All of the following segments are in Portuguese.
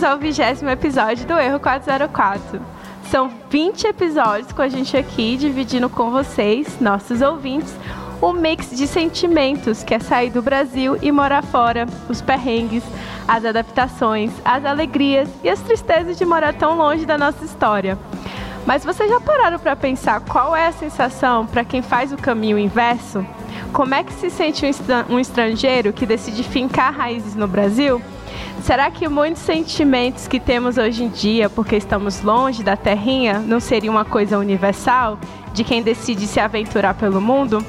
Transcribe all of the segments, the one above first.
bem-vindos ao vigésimo episódio do Erro 404. São 20 episódios com a gente aqui, dividindo com vocês, nossos ouvintes, o mix de sentimentos que é sair do Brasil e morar fora, os perrengues, as adaptações, as alegrias e as tristezas de morar tão longe da nossa história. Mas vocês já pararam para pensar qual é a sensação para quem faz o caminho inverso? Como é que se sente um estrangeiro que decide fincar raízes no Brasil? Será que muitos sentimentos que temos hoje em dia, porque estamos longe da terrinha, não seria uma coisa universal de quem decide se aventurar pelo mundo?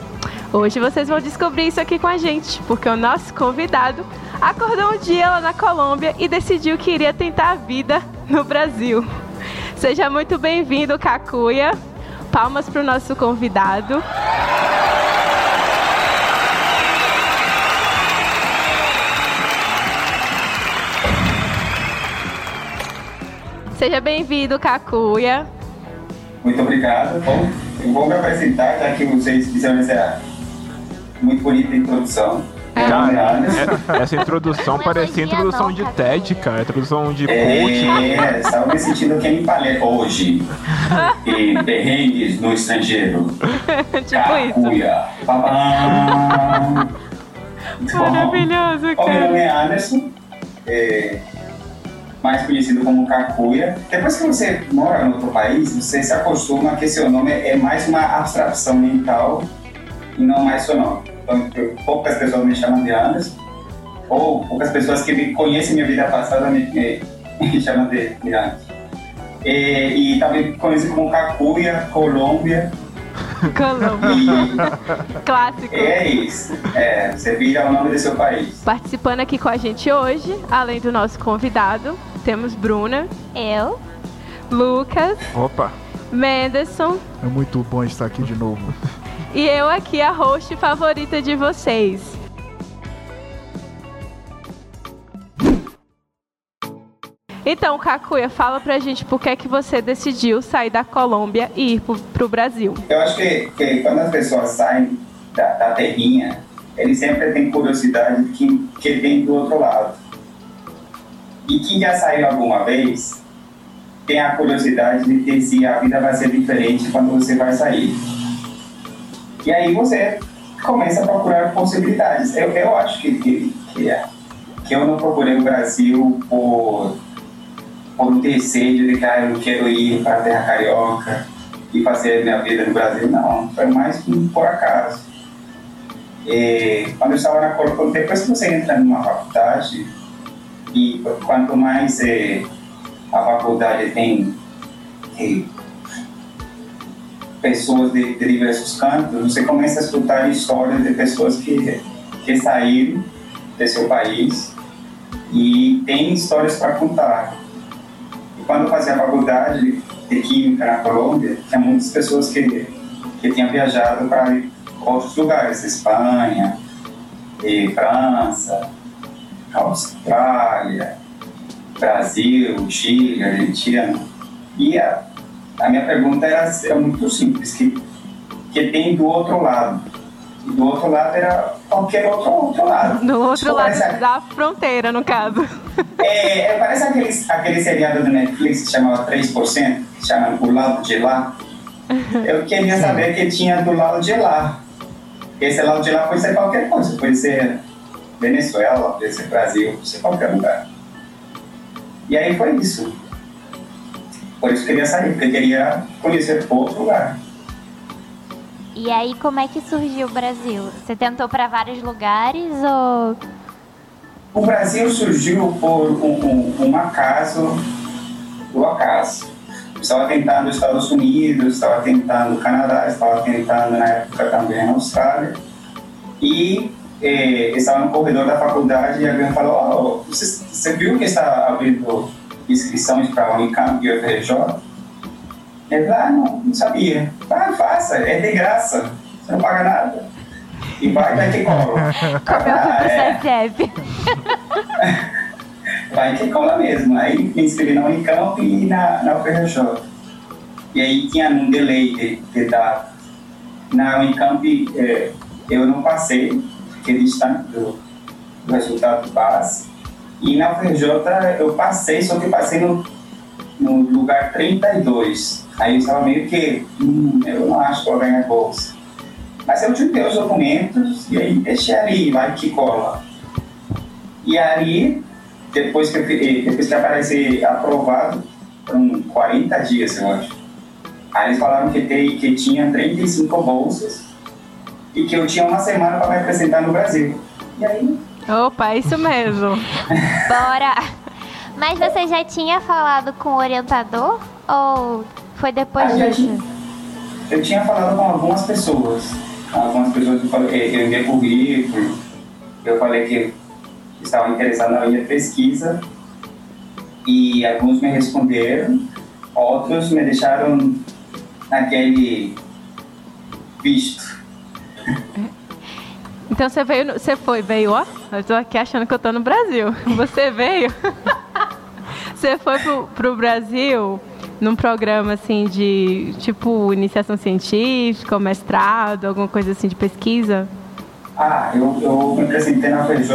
Hoje vocês vão descobrir isso aqui com a gente, porque o nosso convidado acordou um dia lá na Colômbia e decidiu que iria tentar a vida no Brasil. Seja muito bem-vindo, Cacuia. Palmas para o nosso convidado. Seja bem-vindo, Cacuia. Muito obrigado. Bom, eu vou me apresentar, já que vocês fizeram essa muito bonita introdução. É. Cara, é, essa introdução parecia introdução não, de TED, cara. Introdução de coach. É, estava me sentindo que me palestra hoje. e perrengues no estrangeiro. tipo Cacuia. isso. Maravilhoso, cara. O meu nome é Anderson. É, mais conhecido como Kakuya. Depois que você mora em outro país, você se acostuma que seu nome é mais uma abstração mental e não mais seu nome. Então, poucas pessoas me chamam de Anderson, ou poucas pessoas que me conhecem minha vida passada me, me, me chamam de, de Anderson. E, e também conhecido como Kakuya, Colômbia, Colômbia. Clássico. É isso. É, você vira o nome do seu país. Participando aqui com a gente hoje, além do nosso convidado, temos Bruna. Eu. Lucas. Opa. Menderson. É muito bom estar aqui de novo. E eu aqui, a host favorita de vocês. Então, Kakuya, fala pra gente por que é que você decidiu sair da Colômbia e ir pro, pro Brasil. Eu acho que, que quando as pessoas saem da, da terrinha, eles sempre têm curiosidade de que, que vem do outro lado. E quem já saiu alguma vez tem a curiosidade de ter se a vida vai ser diferente quando você vai sair. E aí você começa a procurar possibilidades. Eu, eu acho que, que, que, é, que eu não procurei o Brasil por, por um desejo de que ah, eu quero ir para a terra carioca e fazer minha vida no Brasil. Não, foi mais por acaso. E, quando eu estava na Colômbia, depois que você entra numa faculdade, e quanto mais é, a faculdade tem é, pessoas de, de, diversos cantos, você começa a escutar histórias de pessoas que, que saíram de seu país e tem histórias para contar. E quando eu fazia a faculdade de Química na Colômbia, tinha muitas pessoas que, que tinham viajado para outros lugares, Espanha, França, Austrália, Brasil, Chile, Argentina. E a, a minha pergunta era, era muito simples, que, que tem do outro lado? E do outro lado era qualquer outro, outro lado. Do outro lado parece, da fronteira, no caso. É, é, parece aquele, aquele seriado do Netflix que chamava 3%, que chama O Lado de Lá. Eu queria saber que tinha do lado de lá. Esse lado de lá pode ser qualquer coisa, pode ser Venezuela, pode ser Brasil, pode ser qualquer lugar. E aí foi isso. Por isso eu queria sair, porque eu queria conhecer outro lugar. E aí, como é que surgiu o Brasil? Você tentou para vários lugares ou. O Brasil surgiu por um, um, um acaso do acaso. Eu estava tentando os Estados Unidos, estava tentando o Canadá, estava tentando na época também a Austrália. E eh, estava no corredor da faculdade e alguém falou: oh, você, você viu que está abrindo inscrições para a Unicamp e o UFRJ? Ele falou: ah, não, não sabia. Ah, faça, é de graça, você não paga nada. E vai, vai que cola. ah, é. vai que cola mesmo. Aí me inscrevi na Unicamp e na, na UFRJ. E aí tinha um delay de, de data. Na Unicamp eh, eu não passei, aquele instante do, do resultado base. E na UFRJ eu passei, só que passei no, no lugar 32. Aí eu estava meio que, hum, eu não acho que vou ganhar bolsa. Mas eu juntei os documentos e aí deixei ali, vai que cola. E aí, depois que, eu, fi- depois que apareci aprovado, foram 40 dias, eu acho. Aí eles falaram que, tem, que tinha 35 bolsas e que eu tinha uma semana para me apresentar no Brasil. E aí, Opa, é isso mesmo. Bora! Mas você já tinha falado com o orientador? Ou foi depois Ah, já disso? tinha. eu tinha falado com algumas pessoas. Algumas pessoas eu, falei, eu enviei currículo, eu falei que estava interessado na minha pesquisa e alguns me responderam, outros me deixaram naquele visto. Então você veio, no- você foi, veio, ó. Eu tô aqui achando que eu tô no Brasil. Você veio. Você foi pro, pro Brasil num programa assim de tipo iniciação científica, mestrado, alguma coisa assim de pesquisa? Ah, eu, eu me apresentei na FRJ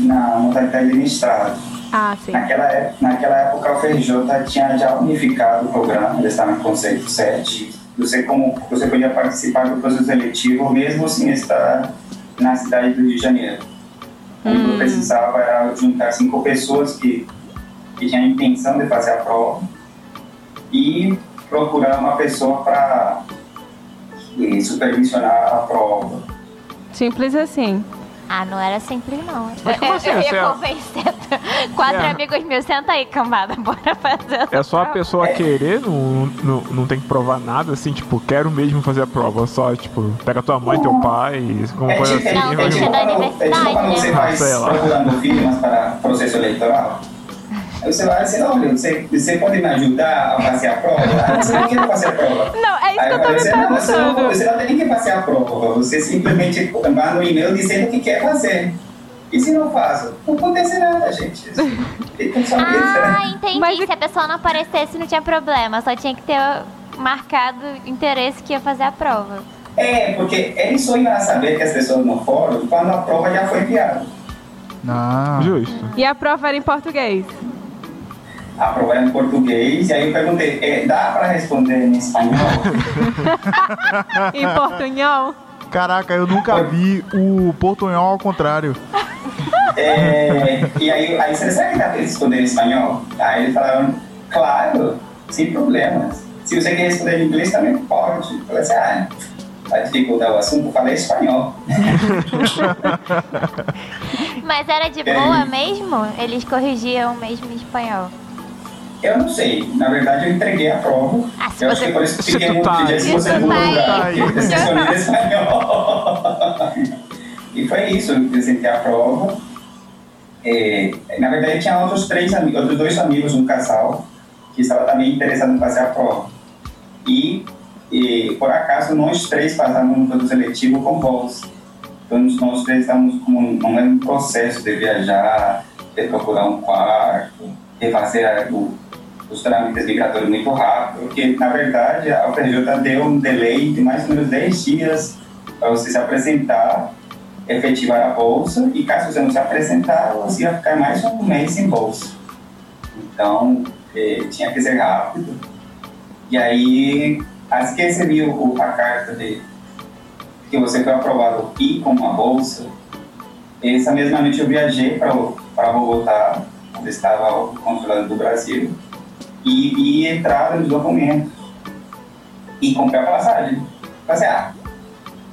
na modalidade de mestrado. Ah, sim. Naquela, é- naquela época a UFRJ tinha já unificado o programa, eles estavam em conceito 7. Você, como, você podia participar do processo seletivo mesmo sem estar na cidade do Rio de Janeiro. O que eu precisava era juntar cinco pessoas que, que tinham a intenção de fazer a prova e procurar uma pessoa para supervisionar a prova. Simples assim. Ah, não era simples não. Mas como eu, assim? eu ia é- convencendo quatro É. amigos meus. Senta aí, cambada, bora fazer essa É só a prova. pessoa querer, não, não, não tem que provar nada, assim, tipo, quero mesmo fazer a prova. Só, tipo, pega tua mãe, teu pai, alguma É coisa assim. Não, vai deixa da universidade, né? você Ah, vai sei lá. procurando firmas para processo eleitoral. Aí você vai assim, olha, você, você pode me ajudar a fazer a prova? Ah, você não quer fazer a prova. Não, é isso Aí que eu tô falei me não, você não, perguntando. você não tem que fazer a prova, você simplesmente manda um e-mail dizendo que quer fazer. E se não faço? Não acontece nada, gente. Ah, entendi. Mas- Se a pessoa não aparecesse, não tinha problema. Só tinha que ter marcado interesse que ia fazer a prova. É, porque eles só iam saber que as pessoas não foram quando a prova já foi enviada. Ah, Justo. E a prova era em português. A prova era em português, e aí eu perguntei, é, dá para responder em espanhol? Em portunhol. caraca, eu nunca vi o portunhol ao contrário. É, e aí, aí você sabe que dá para responder em espanhol? Aí eles falaram, claro, sem problemas. Se você quer responder em inglês, também pode. Eu falei assim, ah, vai dificultar o assunto, falei espanhol. Mas era de É. boa mesmo? Eles corrigiam mesmo em espanhol. Eu não sei, na verdade eu entreguei a prova. Ah, eu acho que por isso que fiquei muito tá- dia se se você tá lugar, escolheu espanhol. e foi isso, eu apresentei a prova. É, na verdade tinha outros três amigos, outros dois amigos, um casal, que estava também interessado em fazer a prova. E, e, por acaso nós três passamos no processo seletivo com bolsa. Então nós três estamos como num mesmo processo de viajar, de procurar um quarto, de fazer a- o- os trâmites migratórios muito rápido, porque na verdade a UFRJ deu um delay de mais ou menos 10 dias para você se apresentar, efetivar a bolsa, e caso você não se apresentar, você ia ficar mais um mês sem bolsa. Então, eh, tinha que ser rápido. E aí, assim que recebi o- a carta de que você foi aprovado e com uma bolsa, essa mesma noite eu viajei para Bogotá, onde estava o consulado do Brasil, e, e entrar nos documentos. E comprei a passagem. Falei assim, ah,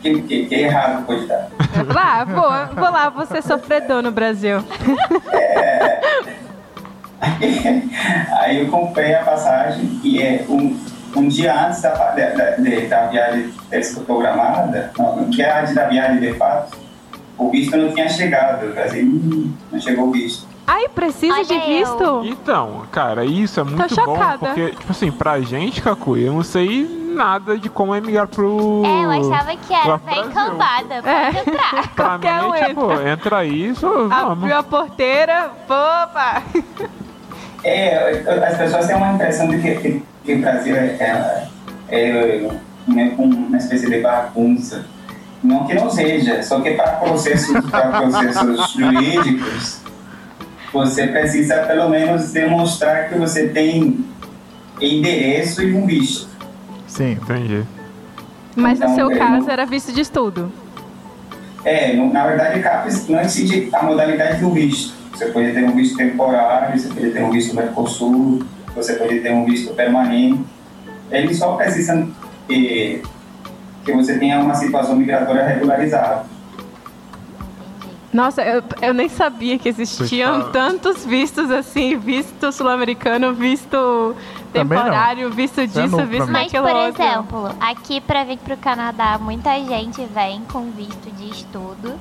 que, que, que errado pode dar. Eu falei, ah, vou, lá, ser sofredor no Brasil. Aí eu comprei a passagem e é um, um dia antes da, da, da, da viagem ter sido programada, não, que é antes da viagem de fato, o visto não tinha chegado. Eu falei hum, não chegou o visto. Ai, precisa Olha de eu. visto? Então, cara, isso é muito bom, chocada. porque, tipo assim, pra gente, Cacu, eu não sei nada de como é migrar pro... É, eu achava que era bem cambada. É. Pode entrar. Pra Qualquer mim, um é, tipo, entra aí, só vamos. Abriu a porteira, opa! É, as pessoas têm uma impressão de que, que, que o Brasil é, é, é né, uma espécie de bagunça. Não que não seja, só que para processos, para processos jurídicos você precisa pelo menos demonstrar que você tem endereço e um visto. Sim. Entendi. Mas no Então, seu eu caso não- era visto de estudo. É, no- na verdade, CAPES não decide a modalidade do visto. Você pode ter um visto temporário, você pode ter um visto Mercosul, você pode ter um visto permanente. Eles só precisam que, que você tenha uma situação migratória regularizada. Nossa, eu, eu nem sabia que existiam tá. tantos vistos assim, visto sul-americano, visto temporário, visto é disso, pra visto mim. Mas, por outro. exemplo, aqui pra vir pro Canadá, muita gente vem com visto de estudo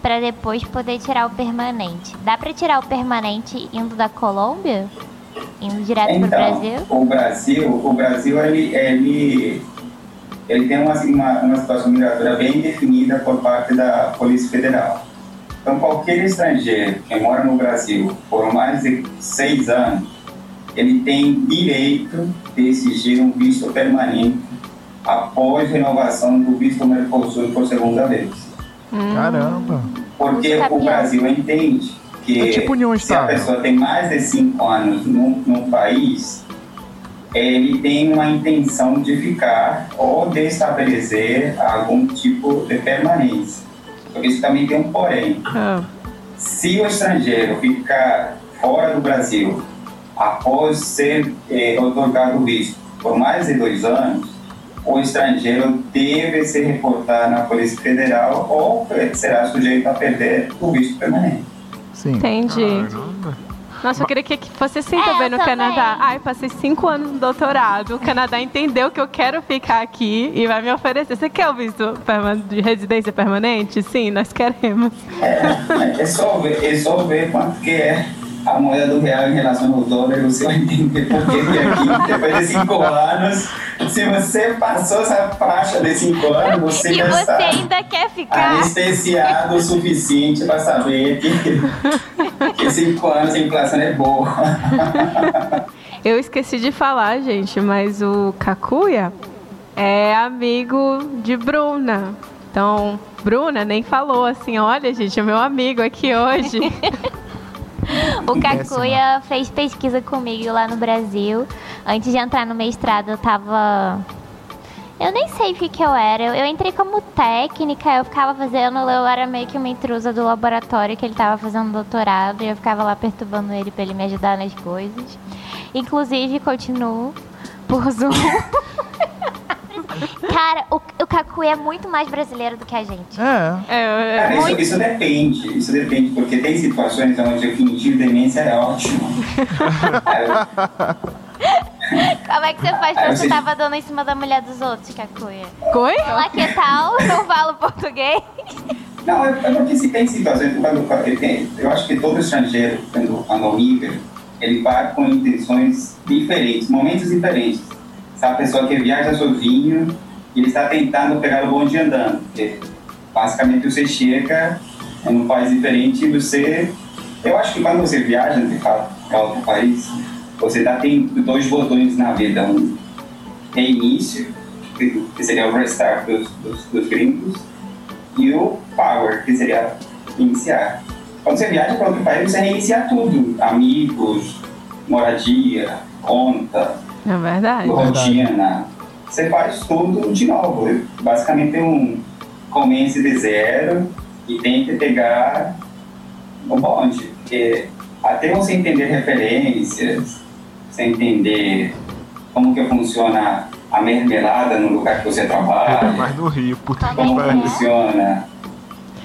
pra depois poder tirar o permanente. Dá pra tirar o permanente indo da Colômbia? Indo direto pro Então, Brasil? o Brasil, o Brasil ele, ele, ele tem uma, uma, uma situação migratória bem definida por parte da Polícia Federal. Então, qualquer estrangeiro que mora no Brasil por mais de seis anos, ele tem direito de exigir um visto permanente após renovação do visto Mercosul por segunda vez. Caramba. Porque o. Brasil entende que É tipo união se a pessoa tem mais de cinco anos num, num país, ele tem uma intenção de ficar ou de estabelecer algum tipo de permanência. Porque isso também tem um porém. Ah, Se o estrangeiro ficar fora do Brasil após ser eh, otorgado o visto por mais de dois anos, o estrangeiro deve se reportar na Polícia Federal ou será sujeito a perder o visto permanente. Sim. entendi. Caramba. Nossa, eu queria que que fosse assim É, também no também. Canadá. Ai, passei cinco anos no doutorado. O Canadá entendeu que eu quero ficar aqui e vai me oferecer. Você quer o visto de residência permanente? Sim, nós queremos. É, é só ver, é só ver quanto que é a moeda do real em relação ao dólar, você vai entender por que que aqui, depois de cinco anos, se você passou essa faixa de cinco anos, você E já você está ainda quer ficar? anestesiado o suficiente para saber que, que cinco anos a inflação é boa. Eu esqueci de falar, gente, mas o Kakuya é amigo de Bruna. Então, Bruna nem falou assim: olha, gente, é meu amigo aqui hoje. O Kakuya fez pesquisa comigo lá no Brasil. Antes de entrar no mestrado, eu tava. Eu nem sei o que, que eu era. Eu, eu entrei como técnica, eu ficava fazendo. Eu era meio que uma intrusa do laboratório que ele tava fazendo doutorado. E eu ficava lá perturbando ele pra ele me ajudar nas coisas. Inclusive, continuo por Zoom. Cara, o, o é muito mais brasileiro do que a gente. É. É, é, Cara, isso, isso depende, isso depende, porque tem situações onde o fingir demência é ótimo. Como é que você faz quando você tava dando em cima da mulher dos outros, Kakuya? Oi? Olá, que tal? Não falo português? Não, é é porque se tem situações, tem, eu acho que todo estrangeiro, quando, quando migra, ele vai com intenções diferentes, momentos diferentes. Se a pessoa que viaja sozinho, ele está tentando pegar o bonde andando. Porque, basicamente, você chega em um país diferente e você... Eu acho que quando você viaja para outro país, você tá, tem dois botões na vida. Um reinício, que que seria o restart dos, dos, dos gringos, e o power, que seria iniciar. Quando você viaja para outro país, você reinicia tudo: amigos, moradia, conta, É verdade. rotina. Você faz tudo de novo. Basicamente, um comece de zero e tente pegar o bonde. Porque até você entender referências, entender como que funciona a mermelada no lugar que você trabalha, Mas no Rio, puta que como pariu. funciona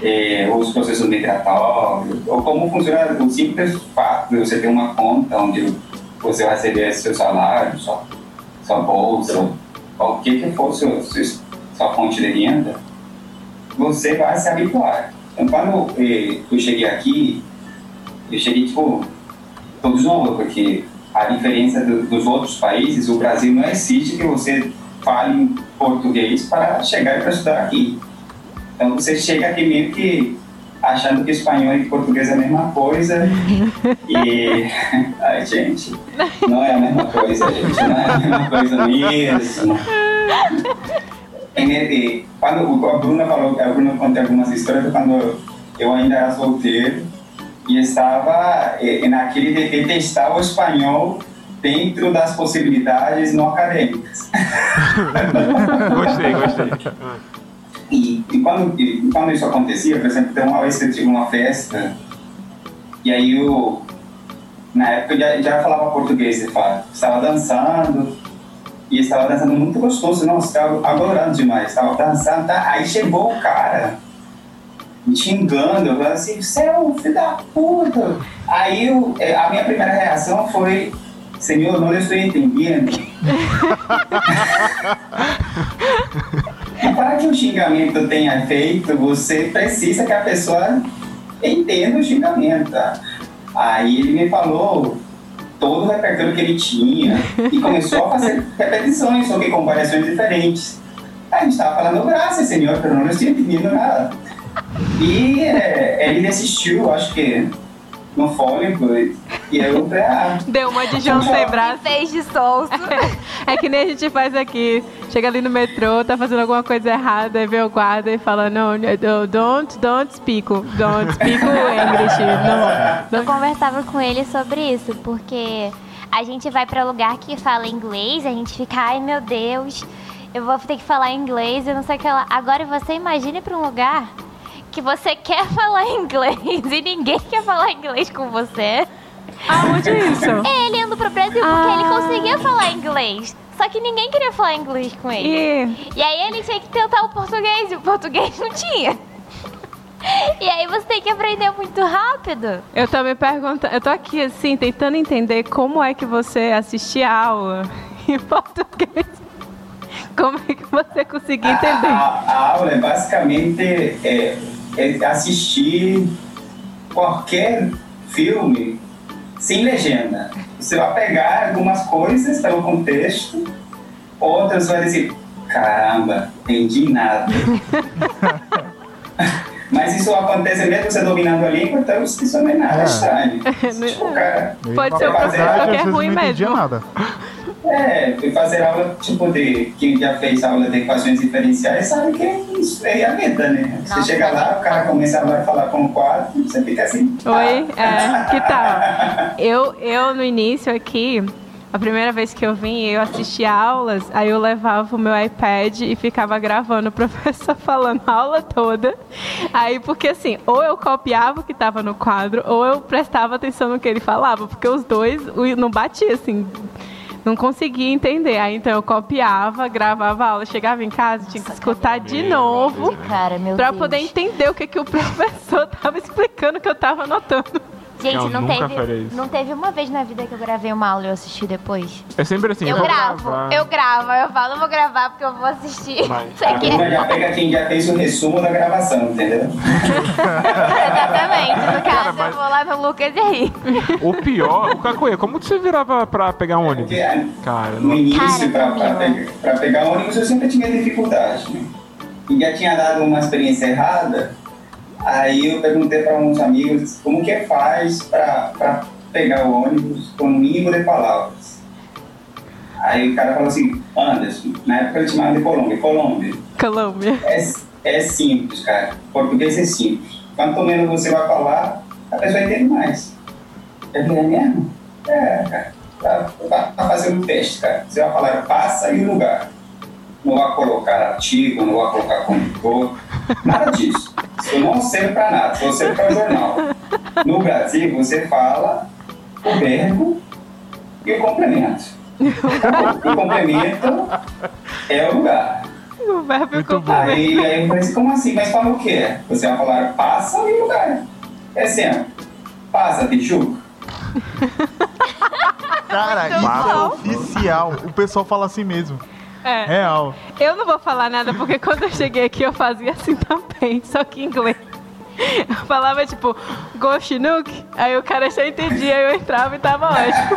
eh, os processos migratórios, ou como funciona o simples fato de você ter uma conta onde você vai receber seu salário, sua, sua bolsa, qualquer que for seu, sua fonte de renda, você vai se habituar. Então, quando eh, eu cheguei aqui, eu cheguei, tipo, todos novos, porque a diferença do- dos outros países, o Brasil não exige que você fale português para chegar e para estudar aqui. Então você chega aqui meio que achando que espanhol e português é a mesma coisa. E. Ai, gente, não é a mesma coisa, gente, não é a mesma coisa mesmo. Quando a Bruna falou, a Bruna contou algumas histórias quando eu ainda era solteiro e estava naquele de detestar o espanhol dentro das possibilidades não acadêmicas. Gostei, gostei. E, e quando, e quando isso acontecia, por exemplo, tem uma vez que eu tive uma festa, e aí eu, na época eu já, já falava português, de fato. Estava dançando, e estava dançando muito gostoso, não, estava adorando demais, estava dançando, tá? aí chegou o cara, me xingando, eu falei assim, você é um filho da puta. Aí eu, eh, a minha primeira reação foi, senhor, não estou entendendo. Para que o xingamento tenha efeito, você precisa que a pessoa entenda o xingamento. tá? Aí ele me falou todo o repertório que ele tinha e começou a fazer repetições sobre comparações diferentes. Aí a gente estava falando, graças, senhor, pero não estou entendendo nada. E é, ele desistiu, acho que no fôlego, e eu falei, ah, Deu uma de João sem braço. Fez de solto. É que nem a gente faz aqui. Chega ali no metrô, tá fazendo alguma coisa errada, aí vê o guarda e fala, não, no, don't, don't speak, don't speak English. Não, Eu conversava com ele sobre isso, porque a gente vai pra lugar que fala inglês, a gente fica, ai meu Deus, eu vou ter que falar inglês e não sei o que lá. Agora você imagine pra um lugar que você quer falar inglês e ninguém quer falar inglês com você. Aonde é isso? É, ele indo pro Brasil porque Ah. ele conseguia falar inglês. Só que ninguém queria falar inglês com ele. E E aí ele tinha que tentar o português e o português não tinha. E aí você tem que aprender muito rápido. eu tô me perguntando, eu tô aqui assim, tentando entender como é que você assistia a aula em português. Como é que você conseguia a, entender? a- a aula é basicamente é, é assistir qualquer filme sem legenda. Você vai pegar algumas coisas pelo contexto, outras vai dizer, caramba, entendi nada. Mas isso acontece mesmo você dominando a língua, então isso não é nada É. estranho. Tipo, cara, Eu ia Pode ser o que é vezes ruim mesmo. nada. É, fui fazer aula tipo de. Quem já fez aula de equações diferenciais sabe que é isso, é a vida, né? Você Nossa. chega lá, o cara começa a falar com o quadro, você fica assim. Oi, é, que tal? Eu, eu no início aqui, a primeira vez que eu vim, eu assisti aulas, aí eu levava o meu iPad e ficava gravando o professor falando a aula toda. Aí, porque assim, ou eu copiava o que estava no quadro, ou eu prestava atenção no que ele falava, porque os dois não batia assim. Não conseguia entender. Aí então eu copiava, gravava a aula, chegava em casa, tinha que escutar de novo Cara, meu pra Deus. poder entender o que, que o professor tava explicando que eu tava anotando. Gente, Eu não nunca teve, isso. não teve uma vez na vida que eu gravei uma aula e eu assisti depois. É sempre assim, Eu vou gravo, gravar. eu gravo, eu falo, eu vou gravar porque eu vou assistir. Mas- Isso A aqui turma é... já pega quem já fez o resumo da gravação, entendeu? Exatamente. No caso, mas- eu vou lá no Lucas e ri. O pior, o Cacuê, como que você virava pra pegar um ônibus? Porque ah, Cara, no início, Cara, pra, pra, pegar, pra pegar ônibus, eu sempre tinha dificuldade, né? E já tinha dado uma experiência errada, aí eu perguntei para uns amigos como que faz para pegar o ônibus com o mínimo de palavras. Aí o cara falou assim, Anderson, na época ele chamava de Colômbia, Colômbia, Colômbia. é, é simples, cara, português é simples. Quanto menos você vai falar, a pessoa entende mais. Eu falei, é mesmo? É, cara. Tá, tá, tá fazendo um teste, cara. Você vai falar passa e lugar. Não vai colocar artigo, não vai colocar condutor, nada disso. Isso não serve para nada, só serve para jornal. No Brasil, você fala o verbo e o complemento. O complemento é o lugar. O verbo e o complemento. Aí, aí eu falei assim, como assim? Mas fala o quê? Você vai falar passa e lugar. É sempre. Passa, Tijuca. Cara, isso é oficial. O pessoal fala assim mesmo. É. Real. Eu não vou falar nada porque quando eu cheguei aqui eu fazia assim também, só que em inglês. Eu falava tipo, go Chinook, aí o cara já entendia, eu entrava e tava ótimo.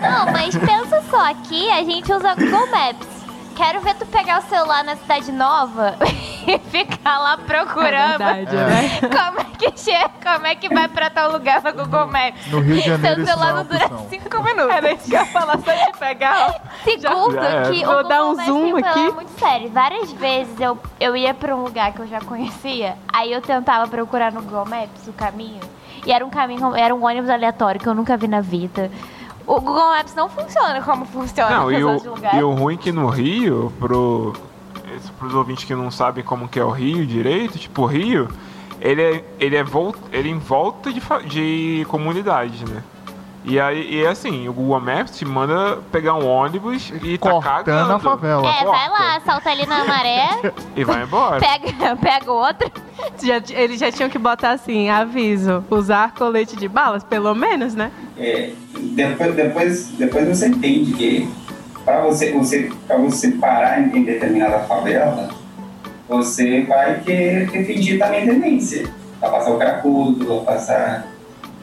Não, mas pensa só, aqui a gente usa Google Maps. Quero ver tu pegar o celular na cidade nova e ficar lá É procurando verdade, É. né? como é que chega, como é que vai pra tal lugar no Google Maps. No Rio de Janeiro Seu é celular uma não dura opção. cinco minutos. Era isso que eu ia falar, só de pegar. Segundo, Já que Vou o dar Google um Maps zoom aqui. muito sério. Várias vezes eu, eu ia pra um lugar que eu já conhecia, aí eu tentava procurar no Google Maps o caminho, E era um caminho, era um ônibus aleatório que eu nunca vi na vida. O Google Maps não funciona como funciona Não, nos e o, e o ruim que no Rio, pro, esse- pros ouvintes que não sabem como que é o Rio direito, tipo, o Rio, ele é, ele é vol, ele é em volta de, de comunidade, né? E aí, e assim, o Google Maps te manda pegar um ônibus e tá Cortando cagando. a favela. É, vai corta. lá, salta ali na maré, E vai embora. pega, pega outro. Já, eles já tinham que botar assim, aviso, usar colete de balas, pelo menos, né? É, depois, depois, depois você entende que para você, você, você parar em, determinada favela, você vai ter que fingir também demência. Vai passar o cracudo, vai passar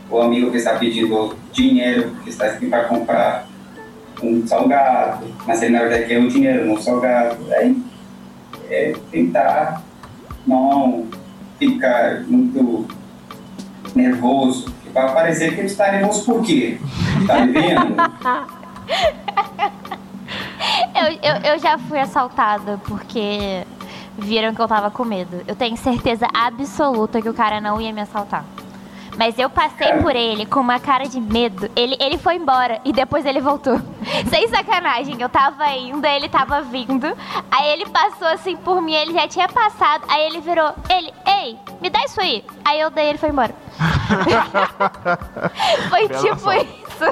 o amigo que está pedindo dinheiro, que está aqui para comprar um salgado, mas ele na verdade quer o dinheiro, não salgado. Aí é tentar não ficar muito nervoso. Vai parecer que ele está nervoso por quê? Tá me vendo? Eu, eu, já fui assaltada porque viram que eu tava com medo. Eu tenho certeza absoluta que o cara não ia me assaltar. Mas eu passei por ele com uma cara de medo. Ele, ele foi embora e depois ele voltou. Sem sacanagem, eu tava indo, ele tava vindo. Aí ele passou assim por mim, ele já tinha passado. Aí ele virou, ele, ei, me dá isso aí. Aí eu dei, ele foi embora. foi Bela tipo isso.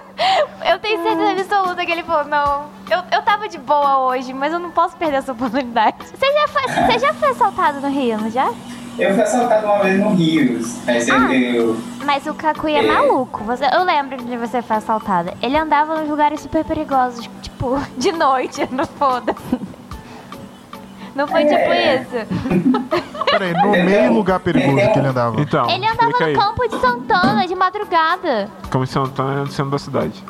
Eu tenho certeza absoluta que ele falou, não. Eu, eu tava de boa hoje, mas eu não posso perder essa oportunidade. Você já foi, você já foi assaltado no Rio, não já? Eu fui assaltado uma vez no Rio. Mas eu, Ah. eu, Mas o Kakuya é É. maluco. Você, eu lembro de você foi assaltada. Ele andava nos lugares super perigosos, tipo, de noite, não foda. Não foi É. tipo isso? Peraí, no Entendeu? meio lugar perigoso Entendeu? que ele andava. Então, Ele andava explica aí. no campo de Santana, de madrugada. Como em Santana é no centro da cidade.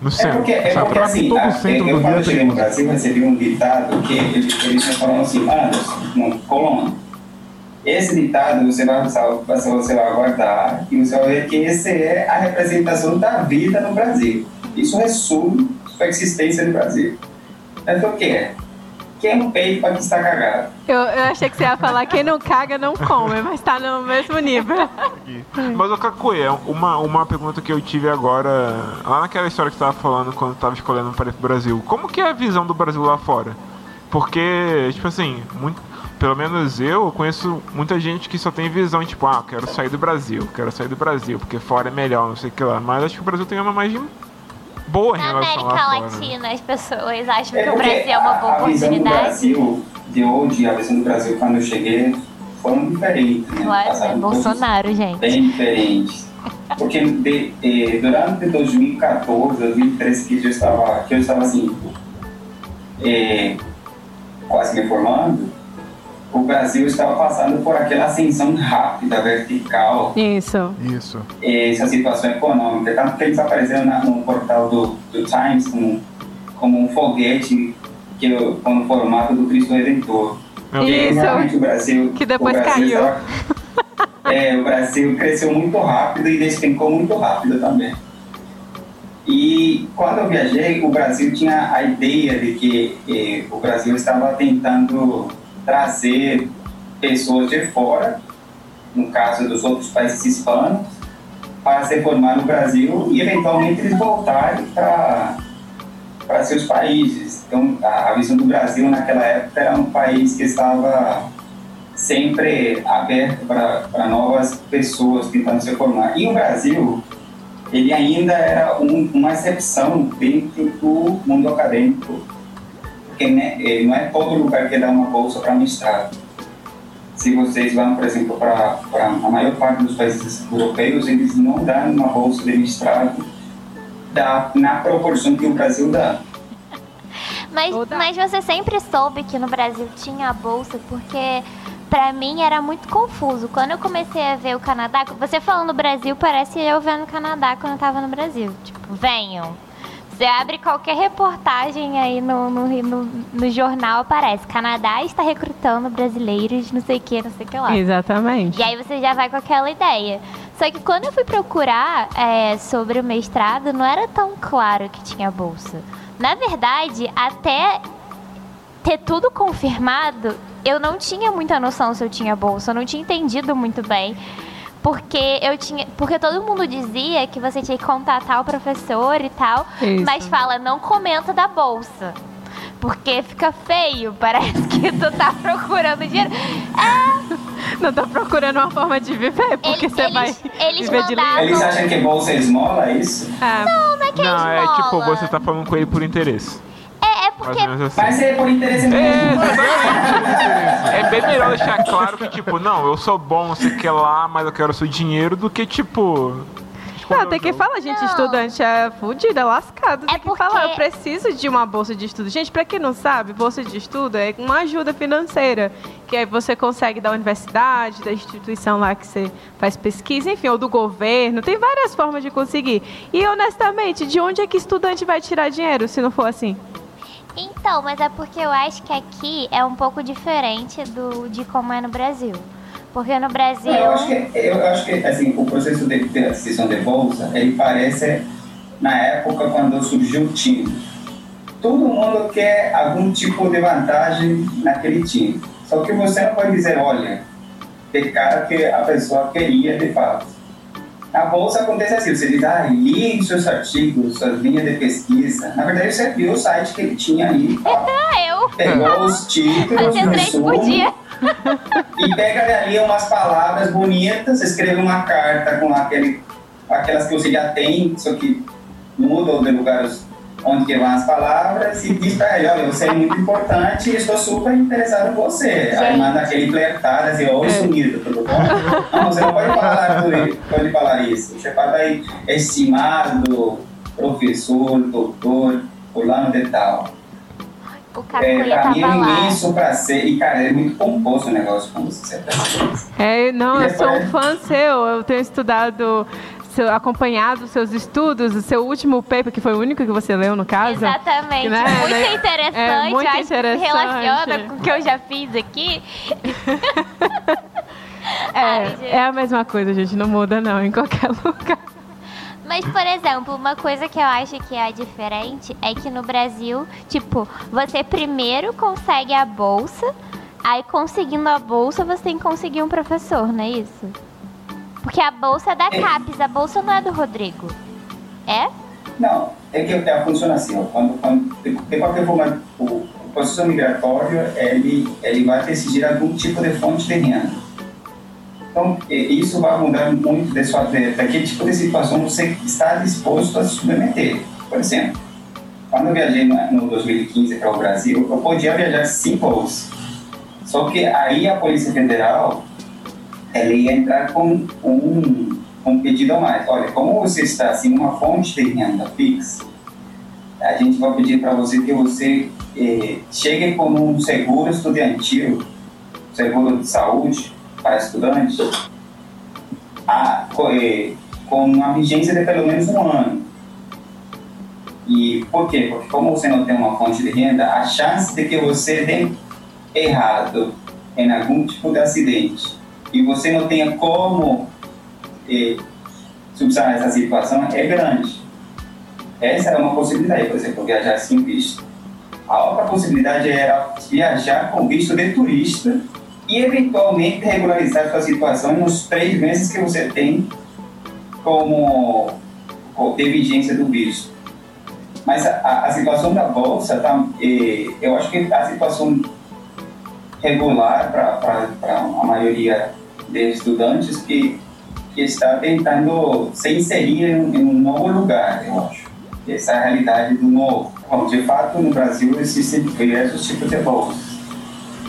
No é centro. porque, é porque assim, todo o centro eu, do quando é eu cheguei no. Brasil, recebi um ditado que eles, eles falaram assim, Anderson, não, Colombo, esse ditado você vai, você vai guardar e você vai ver que esse é a representação da vida no Brasil. Isso resume sua existência no Brasil. Então o que é? Quem não para que está cagado. Eu, eu achei que você ia falar quem não caga não come, mas tá no mesmo nível. Mas o Kakuya, uma, uma pergunta que eu tive agora, lá naquela história que você tava falando quando tava escolhendo para pro Brasil, como que é a visão do Brasil lá fora? Porque, tipo assim, muito, pelo menos eu conheço muita gente que só tem visão, tipo, ah, quero sair do Brasil, quero sair do Brasil, porque fora é melhor, não sei o que lá. Mas acho que o Brasil tem uma imagem boa Na América lá fora. Latina, as pessoas acham É que o Brasil é uma boa a, a oportunidade. Brasil de hoje, a visão do Brasil quando eu cheguei, foram diferentes. Né? Claro, é Passaram Bolsonaro, gente. bem diferentes. Porque de, eh, durante 2014, 2013, que eu estava, que eu estava assim, eh, quase me formando, o Brasil estava passando por aquela ascensão rápida, vertical, Isso. Isso. essa situação econômica. Tanto que eles apareceram na, no portal do, do Times como, como um foguete que, eu- com o formato do Cristo Redentor. E Deus. Isso. realmente o Brasil. Que depois o Brasil caiu. estava- é, o Brasil cresceu muito rápido e despencou muito rápido também. E quando eu viajei, o Brasil tinha a ideia de que eh, o Brasil estava tentando trazer pessoas de fora, no caso dos outros países hispanos, para se formar no Brasil e eventualmente eles voltarem para seus países. Então, a, a visão do Brasil naquela época era um país que estava sempre aberto para novas pessoas tentando se formar. E o Brasil, ele ainda era um, uma exceção dentro do mundo acadêmico, porque né, não é todo lugar que dá uma bolsa para mestrado. Se vocês vão, por exemplo, para a maior parte dos países europeus, eles não dão uma bolsa de mestrado da, na proporção que o Brasil dá. Mas, mas você sempre soube que no Brasil tinha a bolsa, porque pra mim era muito confuso. Quando eu comecei a ver o Canadá, você falando Brasil, parece eu vendo o Canadá quando eu tava no Brasil. Tipo, venham. Você abre qualquer reportagem aí no, no, no, no jornal, aparece. Canadá está recrutando brasileiros, não sei o que, não sei o que lá. Exatamente. E aí você já vai com aquela ideia. Só que quando eu fui procurar é, sobre o mestrado, não era tão claro que tinha bolsa. Na verdade, até ter tudo confirmado, eu não tinha muita noção se eu tinha bolsa, eu não tinha entendido muito bem. Porque eu tinha. Porque todo mundo dizia que você tinha que contatar o professor e tal. Isso. Mas fala, não comenta da bolsa. Porque fica feio, parece que tu tá procurando dinheiro. Não tá procurando uma forma de viver, porque Eles- você vai eles- eles viver de mandavam- Eles acham que bolsa é esmola, é isso? Ah, Não é que é Não, é tipo, esmola. você tá falando com ele por interesse. É, é porque menos assim. Mas é por interesse É, mesmo. exatamente. É bem melhor deixar claro que, tipo, não, eu sou bom, não sei o que lá, mas eu quero o seu dinheiro, do que, tipo. Não, tem que falar, gente, Não. estudante é fudido, é lascado. Tem É que porque- falar, eu preciso de uma bolsa de estudo. Gente, pra quem não sabe, bolsa de estudo é uma ajuda financeira. Que aí você consegue da universidade, da instituição lá que você faz pesquisa, enfim, ou do governo. Tem várias formas de conseguir. E honestamente, de onde é que estudante vai tirar dinheiro se não for assim? Então, mas é porque eu acho que aqui é um pouco diferente do, de como é no Brasil. Porque no Brasil. Eu acho que, eu acho que assim, o processo de, de aquisição de bolsa, ele parece na época quando surgiu o time. Todo mundo quer algum tipo de vantagem naquele time. Só que você não pode dizer, olha, de cara que a pessoa queria de fato. Na bolsa acontece assim, você diz, ah, li seus artigos, suas linhas de pesquisa. Na verdade, você viu o site que ele tinha ali, Ah, eu pegou os títulos, fazia o três por resumo, dia. e pega dali umas palavras bonitas, escreve uma carta com aquele, aquelas que você já tem, só que mudam de lugar os- onde que vão as palavras e diz pra ele, olha, você é muito importante e estou super interessado em você. Aí manda aquele flertar, assim, oi sumido, tudo bom? Não, você não pode falar, pode falar isso. Você fala aí, estimado professor, doutor, fulano de tal. O É, Cacuia pra mim é imenso prazer. E, cara, é muito composto o negócio quando você percebe. É, não, eu sou um fã seu. Eu tenho estudado, seu, acompanhado os seus estudos, o seu último paper, que foi o único que você leu, no caso. Exatamente. Né, muito né? interessante. É, muito interessante. se relaciona com o que eu já fiz aqui. Ai. É, é a mesma coisa, gente. Não muda, não, em qualquer lugar. Mas, por exemplo, uma coisa que eu acho que é diferente é que no Brasil, tipo, você primeiro consegue a bolsa, aí conseguindo a bolsa você tem que conseguir um professor, não é isso? Porque a bolsa é da É. CAPES, a bolsa não é do Rodrigo. É? Não, é que é, funciona assim, ó, quando, quando, de, qualquer forma, o, o processo migratório, ele, ele vai decidir algum tipo de fonte de renda. Então, isso vai mudar muito de sua, de, daquele tipo de situação você está disposto a se submeter. Por exemplo, quando eu viajei no 2015 para o Brasil, eu podia viajar sem bolsa. Só que aí a Polícia Federal, ela ia entrar com um, um pedido a mais. Olha, como você está sem uma fonte de renda fixa, a gente vai pedir para você que você eh, chegue com um seguro estudantil, seguro de saúde para estudantes, a, eh, com uma vigência de pelo menos um ano. E por quê? Porque como você não tem uma fonte de renda, a chance de que você dê errado em algum tipo de acidente e você não tenha como eh, subsanar essa situação é grande. Essa é uma possibilidade, por exemplo, viajar sem visto. A outra possibilidade era viajar com visto de turista e eventualmente regularizar sua situação nos três meses que você tem como, como de vigência do visto. Mas a, a- a situação da bolsa, tá, eh, eu acho que a situação regular para a maioria de estudantes que, que está tentando se inserir em, em um novo lugar, eu acho. Essa é realidade do novo. Bom, de fato, no Brasil existem diversos tipos de bolsas.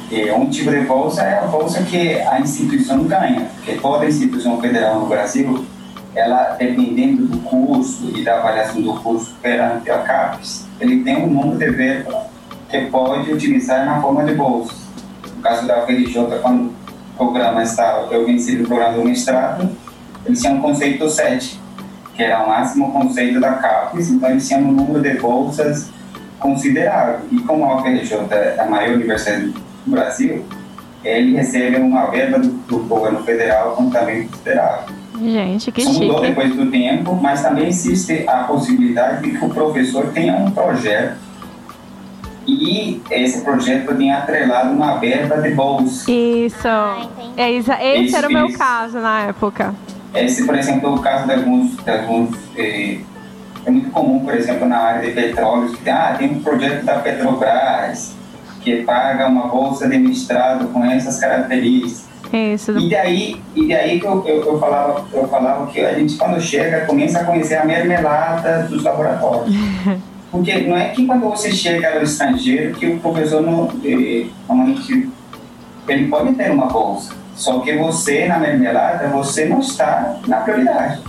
E um tipo de bolsa é a bolsa que a instituição ganha, porque toda instituição federal no Brasil, ela, dependendo do curso e da avaliação do curso perante a CAPES, ele tem um número de verba que pode utilizar na forma de bolsa. No caso da UFRJ, quando programa está, eu venci no programa do mestrado, eles tinham um conceito 7, que era o máximo conceito da CAPES, então eles tinham um número de bolsas considerável. E como a UFRJ é a maior universidade do Brasil, ele recebe uma verba do, do governo federal também considerável. Gente, que mudou chique. depois do tempo, mas também existe a possibilidade de que o professor tenha um projeto E esse projeto tinha atrelado uma verba de bolsa. Isso. Ah. É, isso- esse Isso, era o meu caso na época. Esse, por exemplo, é o caso de alguns. De alguns eh, é muito comum, por exemplo, na área de petróleos, que ah, tem um projeto da Petrobras que paga uma bolsa de mestrado com essas características. Isso. E daí, e daí que eu, eu, eu, falava, eu falava que a gente, quando chega, começa a conhecer a mermelada dos laboratórios. Porque não é que quando você chega no estrangeiro que o professor não, eh, normalmente, ele pode ter uma bolsa. Só que você, na mermelada, você não está na prioridade.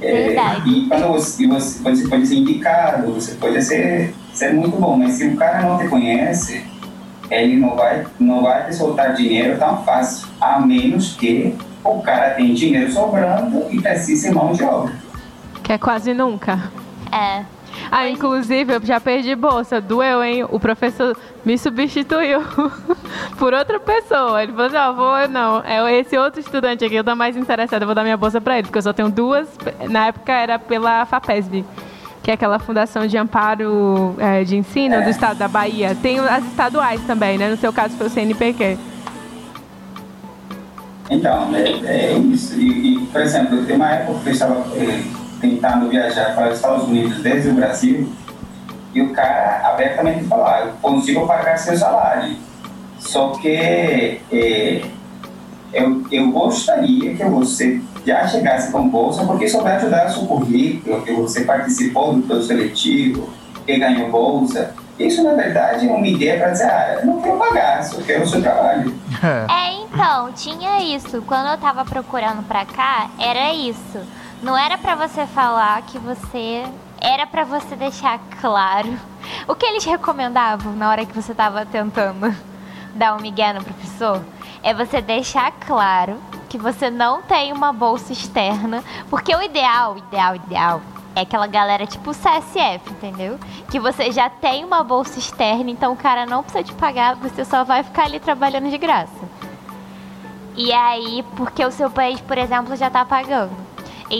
É, Verdade. e quando você, você, você pode ser indicado, você pode ser, ser muito bom, mas se o cara não te conhece, ele não vai, não vai te soltar dinheiro tão fácil, a menos que o cara tenha dinheiro sobrando e precise de mão de obra. Que é quase nunca. É. Ah, inclusive, eu já perdi bolsa. Doeu, hein? O professor me substituiu por outra pessoa. Ele falou assim, ó, vou, não. É esse outro estudante aqui, eu tô mais interessado, eu vou dar minha bolsa pra ele, porque eu só tenho duas. Na época era pela FAPESB, que é aquela Fundação de Amparo é, de Ensino do Estado da Bahia. Tem as estaduais também, né? No seu caso foi o CNPq. Então, é, é isso. E, e, por exemplo, tem uma época que eu estava tentando viajar para os Estados Unidos desde o Brasil e o cara abertamente falou, ah, eu consigo pagar seu salário. Só que eh, eu, eu gostaria que você já chegasse com bolsa, porque isso vai ajudar o seu currículo, que você participou do seu seletivo, que ganhou bolsa. Isso, na verdade, é uma ideia para dizer, ah, eu não quero pagar, só quero o seu trabalho. É. É, então, tinha isso. Quando eu tava procurando pra cá, era isso. Não era pra você falar que você. Era pra você deixar claro. O que eles recomendavam na hora que você tava tentando dar um migué no professor é você deixar claro que você não tem uma bolsa externa. Porque o ideal, ideal, ideal é aquela galera tipo CSF, entendeu? Que você já tem uma bolsa externa, então o cara não precisa te pagar, você só vai ficar ali trabalhando de graça. E aí, porque o seu país, por exemplo, já tá pagando.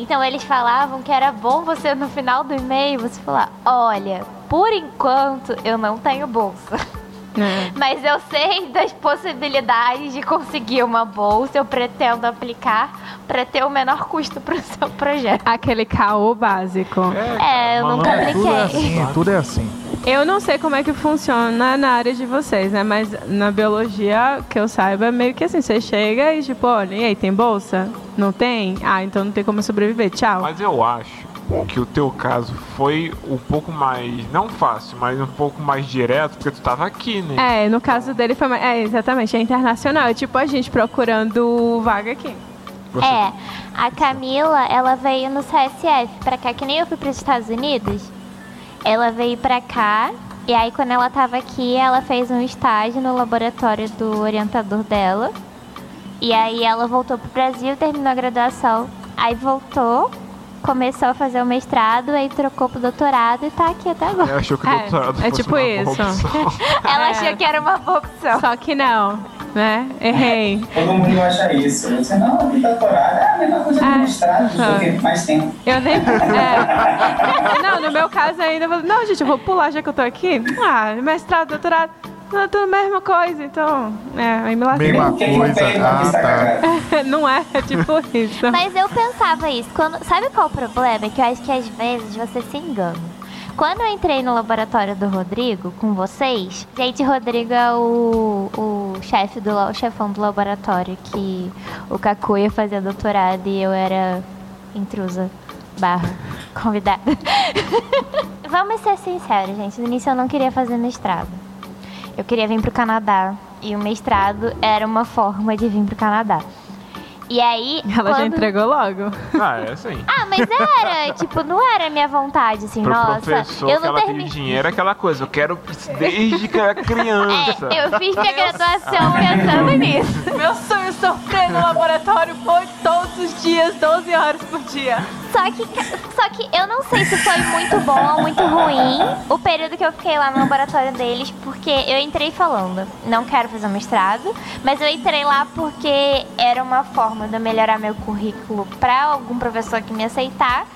Então eles falavam que era bom você no final do e-mail você falar: "Olha, por enquanto eu não tenho bolsa, É. mas eu sei das possibilidades de conseguir uma bolsa, eu pretendo aplicar para ter o menor custo pro seu projeto". Aquele caô básico. É, eu mas nunca é Tudo é apliquei. assim, tudo é assim. Eu não sei como é que funciona na área de vocês, né? Mas na biologia, que eu saiba, é meio que assim, você chega e tipo, olha, e aí, tem bolsa? Não tem? Ah, então não tem como sobreviver, tchau. Mas eu acho que o teu caso foi um pouco mais, não fácil, mas um pouco mais direto, porque tu tava aqui, né? É, no caso dele foi mais... É, exatamente, é internacional. É tipo a gente procurando vaga aqui. Você- É, a Camila, ela veio no CSF pra cá, que nem eu fui pros Estados Unidos. Ela veio pra cá, e aí quando ela tava aqui, ela fez um estágio no laboratório do orientador dela. E aí ela voltou pro Brasil, terminou a graduação. Aí voltou, começou a fazer o mestrado, aí trocou pro doutorado e tá aqui até agora. Eu achou que o É, doutorado é tipo uma boa isso. opção. Ela É. achou que era uma boa opção. Só que não, né? Errei. Todo mundo acha isso. Você não, doutorado é a mesma coisa que Ah, mestrado, só aham. que mais tempo. Eu nem. É. Não, no meu caso ainda. Não, gente, eu vou pular já que eu tô aqui. Ah, mestrado, doutorado. Não, tudo a mesma coisa, então. É, aí me lasquei. Mesma coisa. Ah, tá. cagado? Não é, é tipo isso. Mas eu pensava isso. Quando, sabe qual o problema? É que eu acho que às vezes você se engana. Quando eu entrei no laboratório do Rodrigo com vocês, gente, Rodrigo é o, o chefe do o chefão do laboratório que o Cacu ia fazer doutorado e eu era intrusa barra convidada. Vamos ser sinceros, gente. No início eu não queria fazer mestrado. Eu queria vir pro Canadá e o mestrado era uma forma de vir pro Canadá. E aí, Ela já quando- entregou logo. Ah, é assim. ah, mas era, tipo, não era minha vontade, assim, Pro nossa. professor eu que não ela pediu dinheiro, é aquela coisa, eu quero desde que eu era criança. É, eu fiz minha graduação pensando nisso. Meu sonho sofrer no laboratório foi todos os dias, 12 horas por dia. Só que, só que eu não sei se foi muito bom ou muito ruim o período que eu fiquei lá no laboratório deles, porque eu entrei falando, não quero fazer um mestrado, mas eu entrei lá porque era uma forma de eu melhorar meu currículo pra algum professor que me aceitar.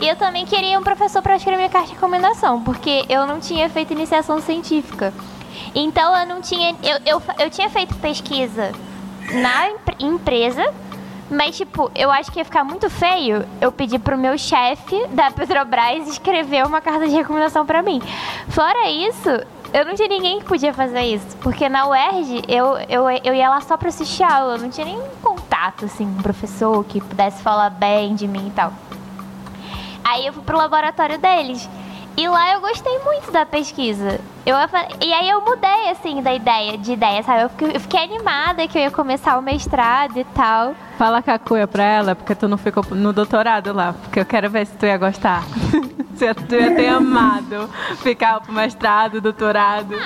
E eu também queria um professor para escrever minha carta de recomendação, porque eu não tinha feito iniciação científica. Então eu não tinha. Eu, eu, eu tinha feito pesquisa na empre- empresa, mas tipo, eu acho que ia ficar muito feio eu pedir pro meu chefe da Petrobras escrever uma carta de recomendação pra mim. Fora isso, eu não tinha ninguém que podia fazer isso. Porque na UERJ eu, eu, eu ia lá só pra assistir aula, eu não tinha nenhum contato, assim, com um professor que pudesse falar bem de mim e tal. Aí eu fui pro laboratório deles. E lá eu gostei muito da pesquisa. Eu, e aí eu mudei, assim, da ideia, de ideia, sabe? Eu fiquei, eu fiquei animada que eu ia começar o mestrado e tal. Fala Cacuia pra ela, porque tu não ficou no doutorado lá. Porque eu quero ver se tu ia gostar. se tu ia ter amado ficar pro mestrado, doutorado.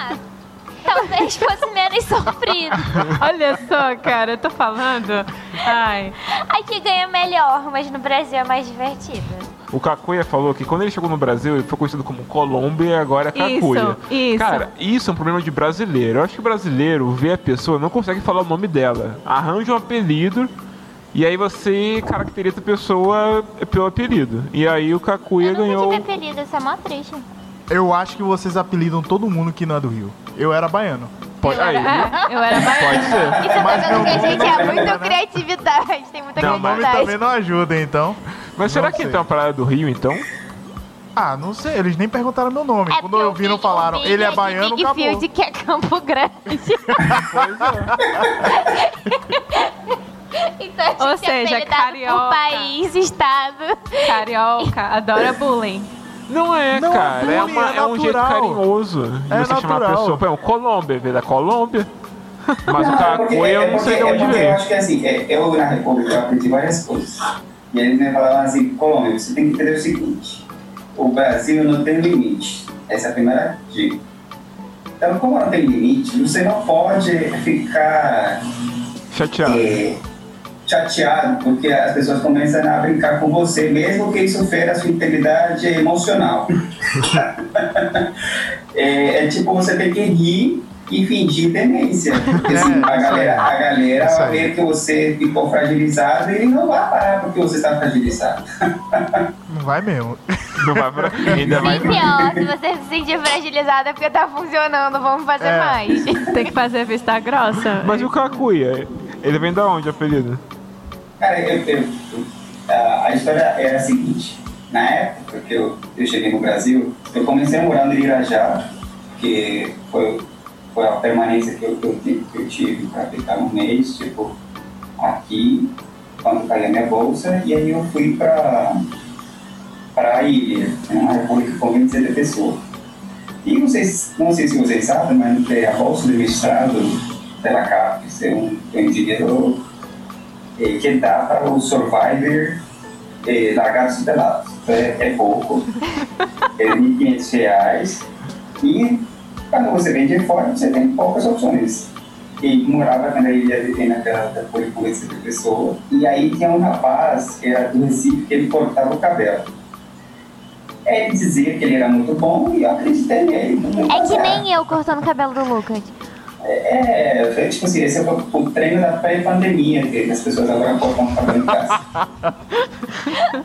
Talvez fosse menos sofrido. Olha só, cara, eu tô falando. Ai. Aqui ganha melhor, mas no Brasil é mais divertido. O Kakuya falou que quando ele chegou no Brasil, ele foi conhecido como Colômbia e agora é Kakuya. Isso, isso. Cara, isso é um problema de brasileiro. Eu acho que o brasileiro vê a pessoa não consegue falar o nome dela. Arranja um apelido e aí você caracteriza a pessoa pelo apelido. E aí o Kakuya eu nunca ganhou. tive apelido, isso é mó triste. Eu acho que vocês apelidam todo mundo que não é do Rio. Eu era baiano. Pode, aí? É, eu era baiana. Pode ser. Isso Mas tá vendo que a gente é não muito ajuda, né? criatividade, tem muita Não, Meu nome criatividade. também não ajuda, então. Mas será Não que sei. então é uma parada do Rio, então? Ah, não sei, eles nem perguntaram meu nome. É Quando eu o vi, não falaram, o ele é de baiano, Big acabou. Field, que é Campo Grande. então a gente Ou seja, carioca. por país, estado. Carioca, adora bullying. Não é, Não, cara. É, uma- é é um jeito natural. carinhoso de É você chamar a natural. pessoa. Por exemplo, Colômbia, veio da Colômbia. Mas o é Kakuya eu é não sei de porque- onde é porque Eu veio. acho que assim, é, eu na República eu aprendi várias coisas. E eles me falavam assim, Colômbia, você tem que entender o seguinte, o Brasil não tem limite. Essa é a primeira dica. Então, como não tem limite, você não pode ficar Chateado. é, chateado porque as pessoas começam a brincar com você, mesmo que isso fera a sua integridade emocional. é, é tipo, você tem que rir e fingir demência. Porque assim, É, a galera, a galera Isso vai ver que você ficou fragilizado e ele não vai parar porque você está fragilizado. Não vai mesmo. Não vai pra ainda vai. E pior, se você se sentir fragilizado é porque tá funcionando, vamos fazer É. mais. Tem que fazer vista grossa. Mas o Kakuya? Ele vem da onde, apelido? Cara, eu, eu- a, a história era a seguinte. Na época que eu, eu cheguei no Brasil, eu comecei morando em Irajá, que foi, foi a permanência que eu, que eu, que eu tive para ficar um mês, tipo, aqui, quando caiu a minha bolsa, e aí eu fui para para a ilha, uma república com 27 pessoas. E vocês, não sei se vocês sabem, mas é a bolsa de mestrado pela CAPES um, é um dinheiro eh, que dá para o survivor eh, largados e pelados. Então, É, é pouco, é 1.500 reais. E quando você vem de fora, você tem poucas opções. E morava na ilha de naquela polícia de pessoa. E aí tinha um rapaz que era do Recife que ele cortava o cabelo. Ele dizia que ele era muito bom e eu acreditei nele. É que nem eu cortando o cabelo do Lucas. É, foi tipo assim, esse é o, o treino da pré-pandemia, que as pessoas agora cortam o cabelo em casa.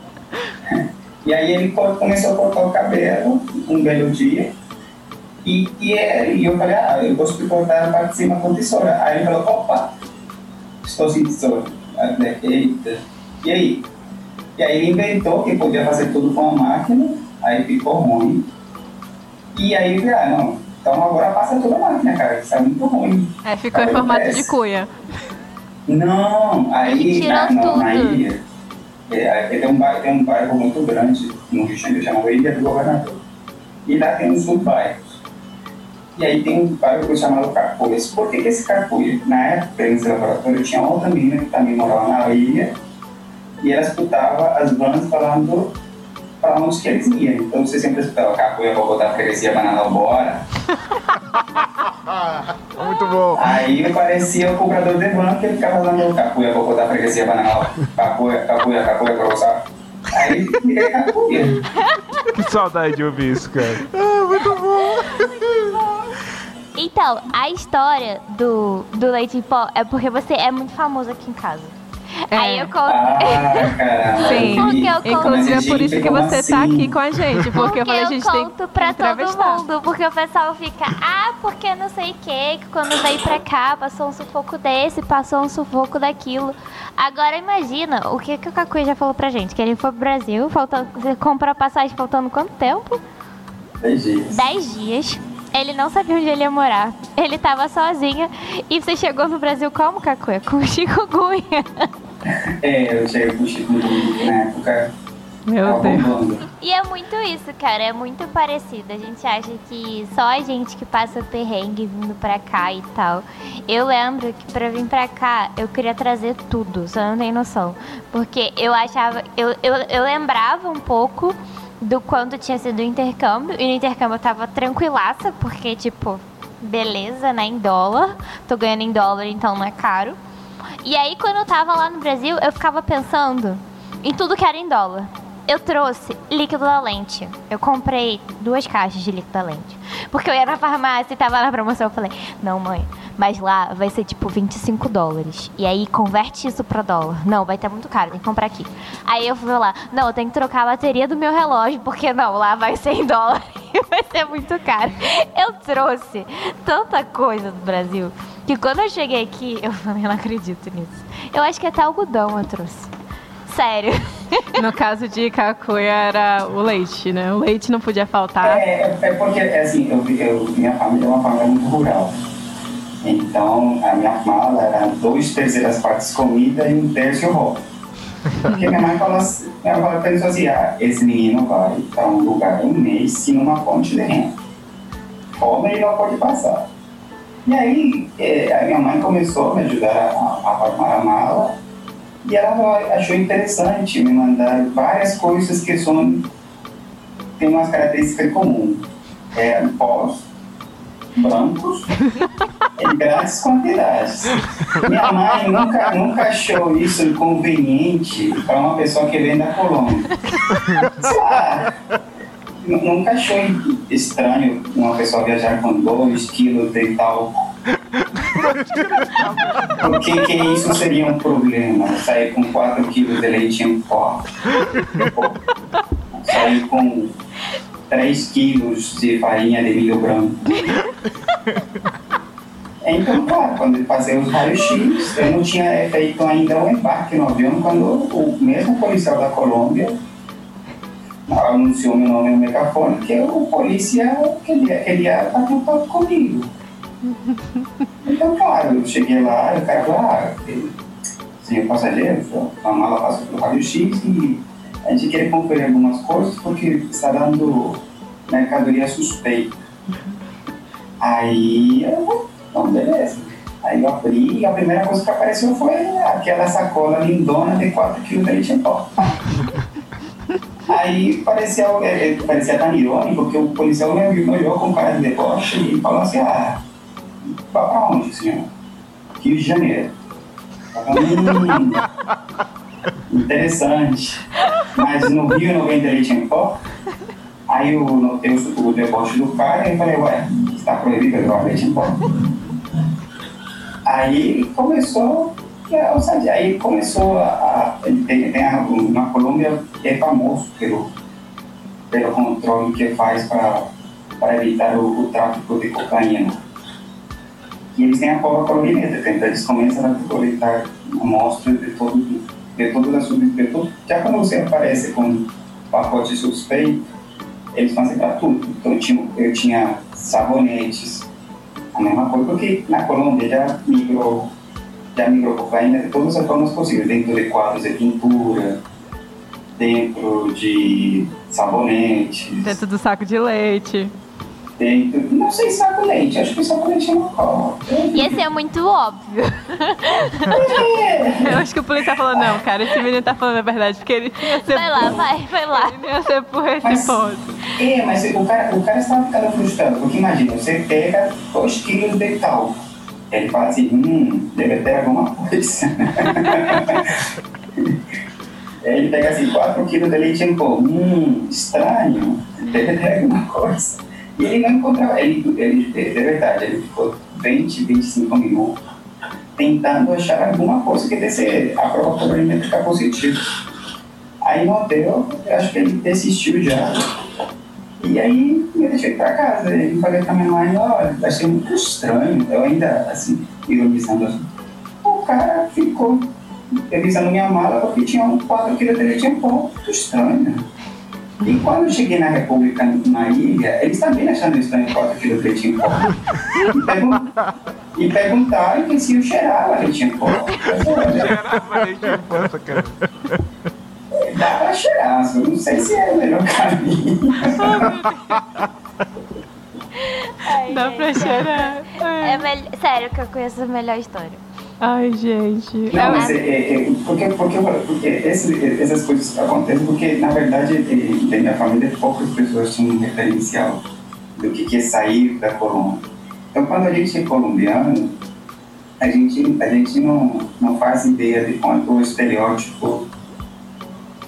e aí ele co- começou a cortar o cabelo um belo dia. E, e, é- e eu falei, ah, eu gosto de cortar a parte de cima com tesoura. Aí ele falou, opa, estou sem tesoura. Aí eu falei, eita. E aí? E aí ele inventou que podia fazer tudo com a máquina, aí ficou ruim. E aí ah, não, então agora passa toda a máquina, cara, isso é muito ruim. É, ficou em formato acontece. de cuia. Não, aí na, na, na ilha, é, aí tem, um bairro, tem um bairro muito grande no Rio de Janeiro, chamado Ilha do Governador. E lá tem uns subbairros. E aí tem um bairro chamado Carpulhas. Por que, que esse Carpulha? Na época, nesse laboratório, tinha outra menina que também morava na ilha e ela escutava as bandas falando para onde que eles iam. Então você sempre escutava Carpulha, vou botar a freguesia banana bora. Muito bom. Aí parecia o cobrador de banco, ele ficava dando capuia, vou botar a freguesia bananal, capuia, capuia, capuia pra você. Aí virei capuia. Que saudade de ouvir isso, cara. Então, a história do, do leite em pó é porque você é muito famoso aqui em casa. É. Aí eu conto. Ah. Sim. Porque eu conto- Inclusive é por isso que você tá assim? aqui com a gente, porque, Porque eu falei, a gente tem conto que pra todo entrevistar. mundo, porque o pessoal fica, ah, porque não sei o que, que quando veio pra cá passou um sufoco desse, passou um sufoco daquilo. Agora imagina, o que, que o Kakui já falou pra gente? Que ele foi pro Brasil, faltando, você comprou a passagem faltando quanto tempo? Dez dias. 10 dias. Ele não sabia onde ele ia morar. Ele tava sozinho. E você chegou no Brasil como, Kakui? Com chikungunya. É, eu cheguei com o Chico na época. Meu tava Deus. E é muito isso, cara, é muito parecido. A gente acha que só a gente que passa perrengue vindo pra cá e tal. Eu lembro que pra vir pra cá, eu queria trazer tudo, você não tem noção. Porque eu achava, eu, eu, eu lembrava um pouco do quanto tinha sido o intercâmbio. E no intercâmbio eu tava tranquilaça, porque, tipo, beleza, né, em dólar. Tô ganhando em dólar, então não é caro. E aí, quando eu tava lá no Brasil, eu ficava pensando em tudo que era em dólar. Eu trouxe líquido da lente. Eu comprei duas caixas de líquido da lente. Porque eu ia na farmácia e tava na promoção. Eu falei, não, mãe, mas lá vai ser tipo 25 dólares. E aí converte isso pra dólar. Não, vai estar muito caro, tem que comprar aqui. Aí eu fui lá, não, eu tenho que trocar a bateria do meu relógio, porque não, lá vai ser em dólar e vai ser muito caro. Eu trouxe tanta coisa do Brasil que quando eu cheguei aqui, eu falei, não acredito nisso. Eu acho que até algodão eu trouxe. Sério. No caso de Kakuya era o leite, né? O leite não podia faltar. É, é porque, assim, eu, eu, minha família é uma família muito rural. Então, a minha mala era dois terceiras partes comida e um terço roupa. Porque minha mãe falou assim, minha mãe pensou assim, ah, esse menino vai para um lugar um mês sem uma fonte de renda. Fome ele não pode passar. E aí, é, a minha mãe começou a me ajudar a, a armar a mala e ela achou interessante me mandar várias coisas que são tem umas características comuns. É pós, brancos, em grandes quantidades. Minha mãe nunca, nunca achou isso inconveniente para uma pessoa que vem da Colômbia. Sei lá, nu- nunca achou estranho uma pessoa viajar com 2 quilos de tal. Por que, isso seria um problema? Sair com 4 quilos de leite em pó. Sair com 3 quilos de farinha de milho branco. Então, claro, quando eu passei os raios-x, eu não tinha feito ainda o embarque no avião quando o mesmo policial da Colômbia anunciou meu nome no megafone que o polícia queria, queria estar em contato comigo. Então, claro, eu cheguei lá o cara falou, ah, senhor passageiro, a mala passou pelo raio-x e a gente queria conferir algumas coisas porque está dando mercadoria suspeita. Aí eu, então beleza. Aí eu abri e a primeira coisa que apareceu foi aquela sacola lindona de 4 kg de leite em pó. Aí parecia, é, é, parecia tão irônico que o policial me me olhou com cara de deboche e falou assim, ah, vai pra onde, senhor? Rio de Janeiro. Hum, interessante. Mas no Rio não vende leite em pó? Aí eu notei o, o deboche do cara e falei, ué, está proibido levar leite em pó? Aí começou, é, aí começou a, a tem, tem a, na Colômbia é famoso pelo, pelo controle que faz para para evitar o, o tráfico de cocaína. E eles têm a cova colombianesa, então eles começam a coletar amostras de todo de todas as de já quando você aparece com pacote suspeito, eles fazem para tudo. Então eu tinha, eu tinha sabonetes, a mesma coisa, porque na Colômbia já migrou, já migrou cocaína de todas as formas possíveis, dentro de quadros de pintura, dentro de sabonetes, Dentro do saco de leite. Não sei sabonete, acho que sabonete é uma cola. Ia ser muito óbvio. Eu acho que o policial falou, não, cara, esse menino tá falando a verdade, porque ele ia ser Vai lá, vai, vai lá. Ele ia ser por esse Mas- ponto. É, mas o cara, o cara estava ficando frustrado, porque imagina, você pega 2 quilos de tal. Ele fala assim, hum, deve ter alguma coisa. Ele pega assim, 4 quilos de leite em pó. Hum, estranho, deve ter alguma coisa. E ele não encontrava, ele, ele, de verdade, ele ficou 20, 25 minutos tentando achar alguma coisa que desse a prova colorimétrica positiva. Aí não deu, eu acho que ele desistiu já. E aí me deixei para casa. E falei pra minha mãe, olha, achei muito estranho. Eu ainda, assim, ironizando assim. O cara ficou revisando minha mala porque tinha um quadro que ele tinha um pouco estranho. E quando eu cheguei na República, na ilha, eles também acharam estranho o que ele tinha pó. E, pergun e perguntaram que se eu cheirava em pó. Cheirava em pó, cara. Dá pra cheirar, só não sei se é o melhor caminho. Ai, Dá gente. pra cheirar. É mel- Sério que eu conheço a melhor história. Ai, gente. Não, É, mas é, é, é, porque, porque, porque esse, essas coisas acontecem porque, na verdade, é, da minha família, poucas pessoas tinham um referencial do que, é sair da Colômbia. Então, quando a gente é colombiano, a gente, a gente não, não faz ideia de quanto o estereótipo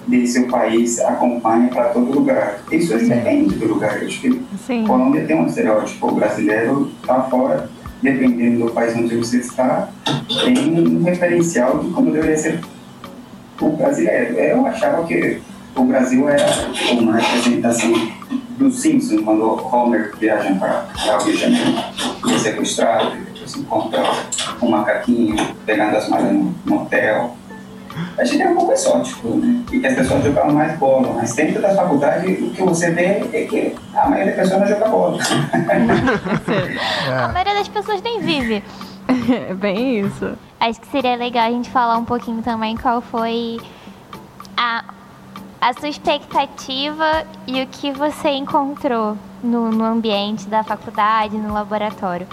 de seu país acompanha para todo lugar. Isso depende do lugar. Eu acho que sim. Colômbia tem um estereótipo brasileiro lá fora, dependendo do país onde você está, tem um referencial de como deveria ser o brasileiro. Eu achava que o Brasil era uma representação do Simpsons, quando Homer viaja para o Rio de Janeiro, é sequestrado, e depois encontra um macaquinho pegando as malas no, no hotel. A gente é um pouco exótico, né? E que as pessoas jogavam mais bola. Mas dentro da faculdade, o que você vê é que a maioria das pessoas não joga bola. A É. maioria das pessoas nem vive. É bem isso. Acho que seria legal a gente falar um pouquinho também qual foi a, a sua expectativa e o que você encontrou no, no ambiente da faculdade, no laboratório.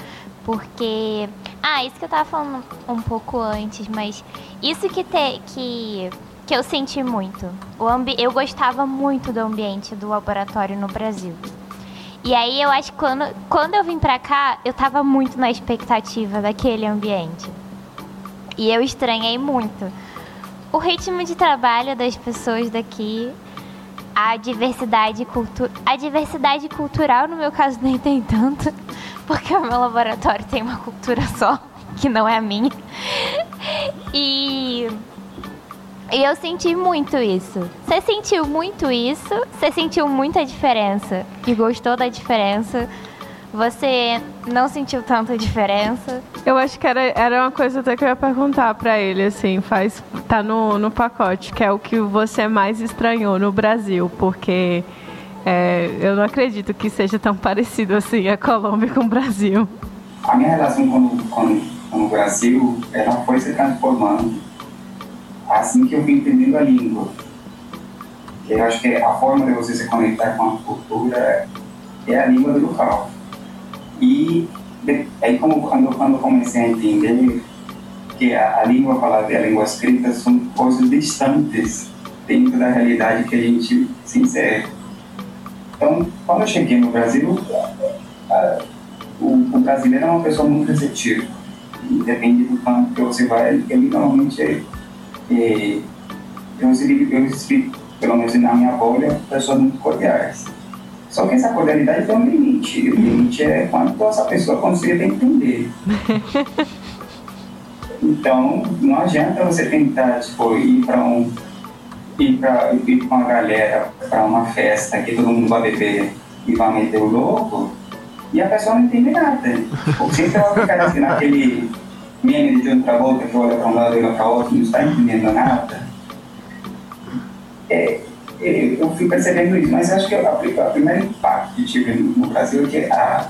Porque. Ah, isso que eu tava falando um pouco antes, mas isso que, te, que, que eu senti muito. O ambi eu gostava muito do ambiente do laboratório no Brasil. E aí eu acho que quando, quando eu vim pra cá, eu tava muito na expectativa daquele ambiente. E eu estranhei muito. O ritmo de trabalho das pessoas daqui, a diversidade, cultu a diversidade cultural, no meu caso, nem tem tanto, porque o meu laboratório tem uma cultura só, que não é a minha. E, e eu senti muito isso. Você sentiu muito isso? Você sentiu muita diferença? E gostou da diferença? Você não sentiu tanta diferença? Eu acho que era, era uma coisa até que eu ia perguntar pra ele, assim, faz. Tá no, no pacote, que é o que você mais estranhou no Brasil, porque é, eu não acredito que seja tão parecido assim a Colômbia com o Brasil. A minha relação com, com, com o Brasil, ela foi se transformando assim que eu fui entendendo a língua. Eu acho que a forma de você se conectar com a cultura é a língua do local. E aí como quando, quando comecei a entender que a, a língua falada e a língua escrita são coisas distantes dentro da realidade que a gente se insere. Então, quando eu cheguei no Brasil, a- o, o brasileiro é uma pessoa muito receptiva. E depende do campo que você vai, ele normalmente é, é, eu recebi, eu recebi, pelo menos na minha bolha, pessoas muito cordiais. Só que essa cordialidade tem um limite. O limite é quanto essa pessoa consiga entender. Então, não adianta você tentar tipo, ir para um ir, pra, ir com a galera para uma festa que todo mundo vai beber e vai meter o louco e a pessoa não entende nada. Tipo, sempre vai ficar assim naquele meme de John Travolta que olha para um lado e olha para outro não está entendendo nada. É, é, eu fui percebendo isso, mas acho que a primeiro impacto que tive no Brasil é que a,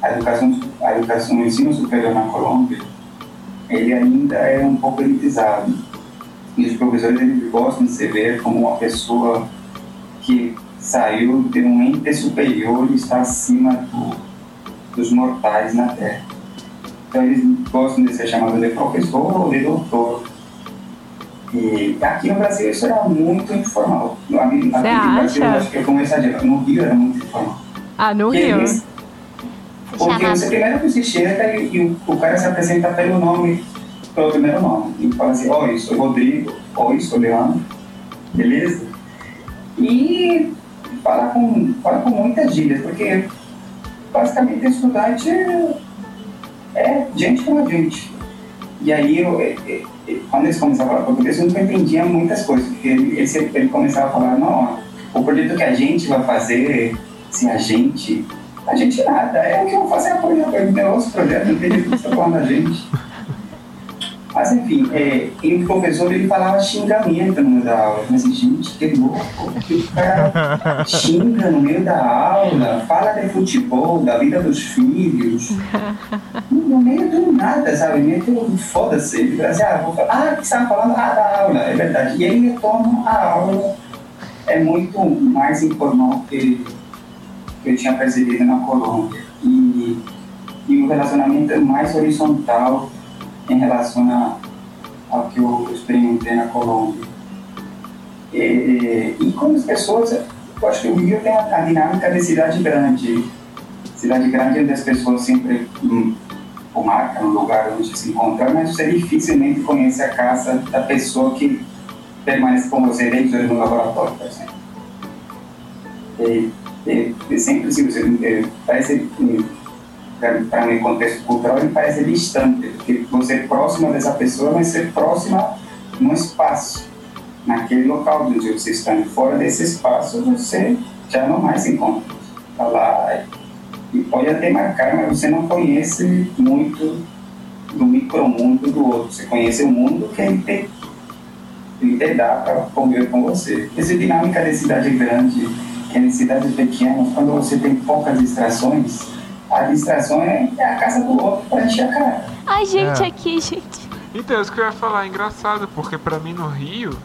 a, educação, a educação, o ensino superior na Colômbia, ele ainda é um pouco elitizado. E os professores eles gostam de se ver como uma pessoa que saiu de um ente superior e está acima do, dos mortais na Terra. Então eles gostam de ser chamados de professor ou de doutor. E aqui no Brasil isso era muito informal. No- Aqui, no Brasil, acho que eu vou exagerar. No Rio era muito informal. Ah, no Porque Rio. eles- porque você primeiro que você chega e, e o, o cara se apresenta pelo nome, pelo primeiro nome. E fala assim, oi, sou Rodrigo, oi, sou Leandro, beleza? E fala com, fala com muitas gírias, porque basicamente estudante é, é gente como a gente. E aí, eu, eu, eu, quando eles começavam a falar português, eu nunca entendia muitas coisas, porque ele, ele, ele começava a falar, não, o projeto que a gente vai fazer, se a gente, a gente nada, é o que eu vou fazer apoio, apoio do nosso projeto, não tem que falando a gente. Mas enfim, é, e o professor ele falava xingamento no meio da aula. Pensei, gente, que louco, que cara xinga no meio da aula, fala de futebol, da vida dos filhos, no meio do nada, sabe? Meio do foda-se. Ele fala assim, ah, falar, ah, que você estava falando? Ah, da aula, é verdade. E ele retoma a aula, é muito mais informal que, que eu tinha percebido na Colômbia. E, e o relacionamento é mais horizontal em relação a, ao que eu experimentei na Colômbia. E, e com as pessoas, eu acho que o Rio tem a, a dinâmica de cidade grande. Cidade grande onde as pessoas sempre hum, marcam no lugar onde se encontram, mas você dificilmente conhece a casa da pessoa que permanece com você dentro do laboratório, por exemplo. E, e, e sempre se você parece para um contexto cultural, ele parece distante, porque você próximo dessa pessoa, mas ser próxima no espaço, naquele local onde você está fora desse espaço, você já não mais se encontra. Está lá e pode até marcar, mas você não conhece muito do micromundo do outro. Você conhece o mundo que ele te, ele dá para conviver com você. Essa dinâmica de cidade grande, que é em cidades pequenas, quando você tem poucas distrações, a distração é, a casa do outro pra encher a cara. Ai, gente, é. aqui, gente. Então, isso que eu ia falar, é engraçado, porque pra mim no Rio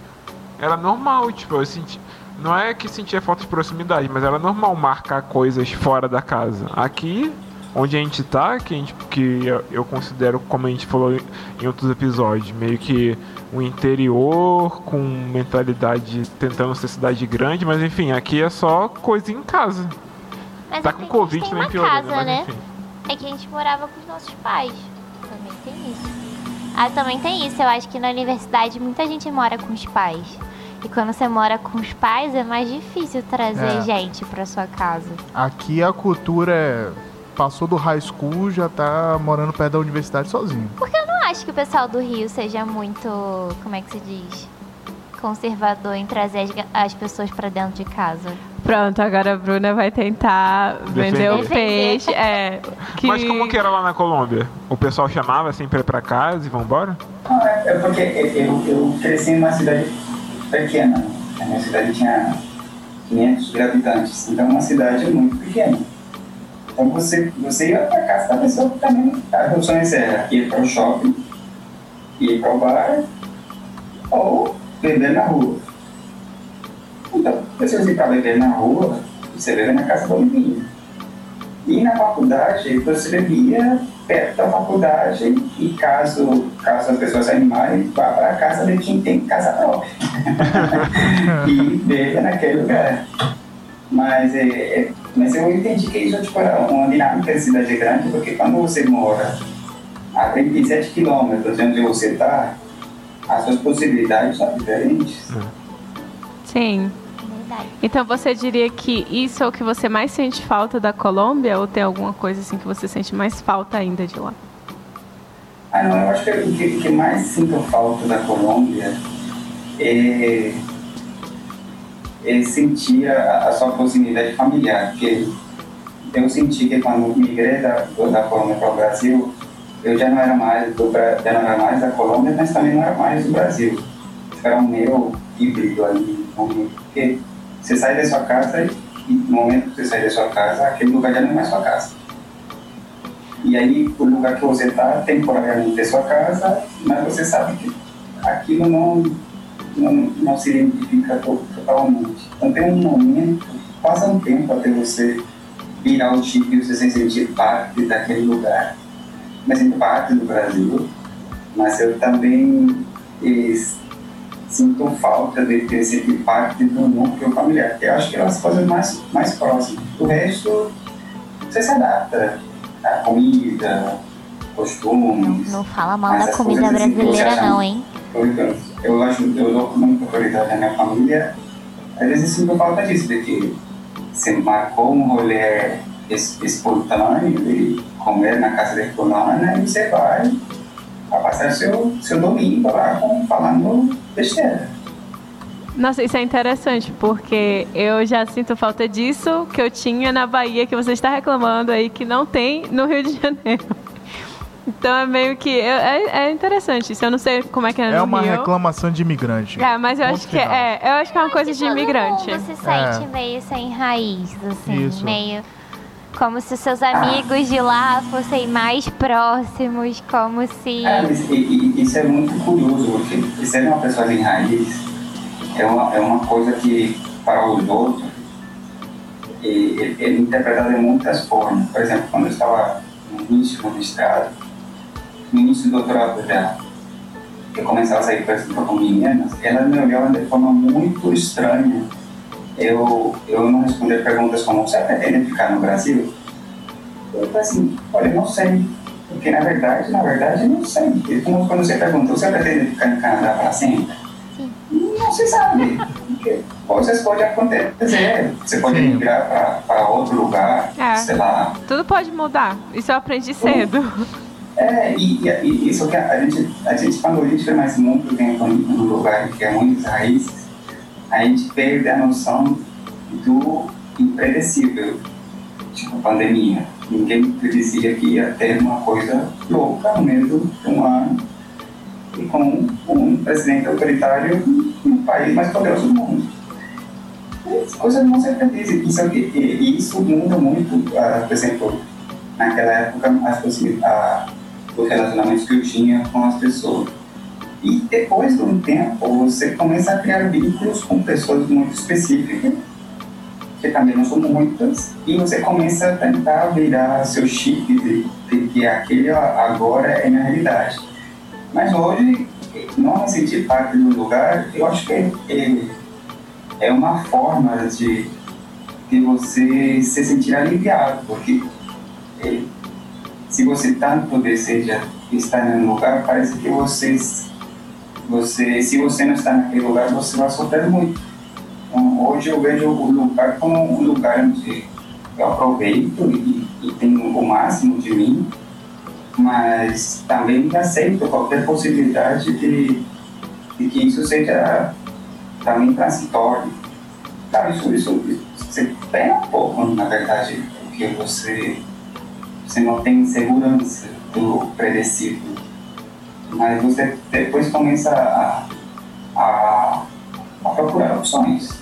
era normal, tipo, eu senti. Não é que sentia falta de proximidade, mas era normal marcar coisas fora da casa. Aqui, onde a gente tá, que, a gente, que eu considero, como a gente falou em outros episódios, meio que um interior com mentalidade tentando ser cidade grande, mas enfim, aqui é só coisa em casa. Mas tá com Covid também piorou, casa, né? Enfim. É que a gente morava com os nossos pais. Também tem isso. Ah, também tem isso. Eu acho que na universidade muita gente mora com os pais. E quando você mora com os pais é mais difícil trazer é. gente pra sua casa. Aqui a cultura é. Passou do high school, já tá morando perto da universidade sozinho. Porque eu não acho que o pessoal do Rio seja muito. Como é que se diz? Conservador em trazer as, as pessoas para dentro de casa. Pronto, agora a Bruna vai tentar vender o peixe. É, que... Mas como que era lá na Colômbia? O pessoal chamava assim ir pra casa e vambora? Não, é, é porque eu, eu cresci em uma cidade pequena. A minha cidade tinha 500 mil habitantes, então é uma cidade muito pequena. Então você, você ia pra casa da pessoa que também. As opções eram ir para o shopping, ir para o bar ou vender na rua. Então, pessoas que para beber na rua, você bebe na casa do amiguinho. E na faculdade, você bebia perto da faculdade e caso, caso as pessoas animarem, vá para a casa de quem tem casa própria. e beba naquele lugar. Mas, é, é, mas eu entendi que isso tipo, era uma dinâmica de cidade grande, porque quando você mora a 37 quilômetros de onde você está, as suas possibilidades são diferentes. Sim. Então você diria que isso é o que você mais sente falta da Colômbia ou tem alguma coisa assim que você sente mais falta ainda de lá? Ah, não, eu acho que o que, que mais sinto falta da Colômbia é, é sentir a, a, sua proximidade familiar, porque eu senti que quando migrei da, da Colômbia para o Brasil, eu já não era mais do já não era mais da Colômbia, mas também não era mais do Brasil. Era um meio híbrido ali, porque você sai da sua casa e no momento que você sai da sua casa, aquele lugar já não é mais sua casa. E aí, o lugar que você está, temporariamente é sua casa, mas você sabe que aquilo não, não, não se identifica totalmente. Então, tem um momento, passa um tempo até você virar o chip e você se sentir parte daquele lugar. Mas em parte do Brasil, mas eu também sinto falta de ter sido parte do núcleo familiar, que eu acho que é as coisas mais, mais próximas. O resto, você se adapta. A comida, costumes. Não, não fala mal da comida brasileira, não, hein? Eu, eu acho eu dou muita prioridade à minha família. Às vezes sinto falta disso, de que você marcou um rolê espontâneo de comer na casa de fulana e você vai a passar seu, seu domingo lá com, falando besteira. Nossa, isso é interessante, porque eu já sinto falta disso que eu tinha na Bahia, que você está reclamando aí, que não tem no Rio de Janeiro. Então é meio que. É, é interessante isso. Eu não sei como é que é, é no uma Rio. reclamação de imigrante. É, mas eu Ponto acho que final. é, eu acho que é uma coisa de imigrante. mundo se sente É. meio sem raiz, assim, Isso. meio como se seus amigos de lá fossem mais próximos, como se É, isso é muito curioso, porque ser uma pessoa sem raiz é uma, é uma coisa que, para os outros, e- é, é interpretada de muitas formas. Por exemplo, quando eu estava no início do mestrado, no início do doutorado já, eu começava a sair com meninas, elas me olhavam de forma muito estranha. Eu, eu não respondia perguntas como, você pretende ficar no Brasil? Eu falei assim, olha, eu não sei. Porque na verdade, na verdade, eu não sei. E como quando você perguntou, você pretende ficar em Canadá para sempre? Não se sabe. Porque coisas podem acontecer. Você pode Sim. migrar para outro lugar, É. sei lá. Tudo pode mudar. Isso eu aprendi cedo. É, e, e- e isso que a gente, a gente, quando a gente fica mais muito tempo num lugar que é muitas raízes, a gente perde a noção do impredecível, tipo pandemia. Ninguém predizia que ia ter uma coisa louca no meio de um ano e com um presidente autoritário no país mais poderoso do mundo. As coisas não se predizem. Isso, e- isso muda muito, ah, por exemplo, naquela época, as possi- a- os relacionamentos que eu tinha com as pessoas. E depois de um tempo, você começa a criar vínculos com pessoas muito específicas, que também não são muitas, e você começa a tentar virar seu chip de, de que aquele agora é minha realidade. Mas hoje, não me sentir parte do lugar, eu acho que é, é, é uma forma de, de você se sentir aliviado, porque é, se você tanto deseja estar em um lugar, parece que você, você, se você não está naquele lugar, você vai sofrer muito. Então, hoje eu vejo o lugar como um lugar onde eu aproveito e, e tenho o máximo de mim, mas também aceito qualquer possibilidade de, de que isso seja também transitório. Claro, isso, isso, você pena um pouco, na verdade, porque você você não tem segurança do predecido. Mas você depois começa a, a, a procurar opções.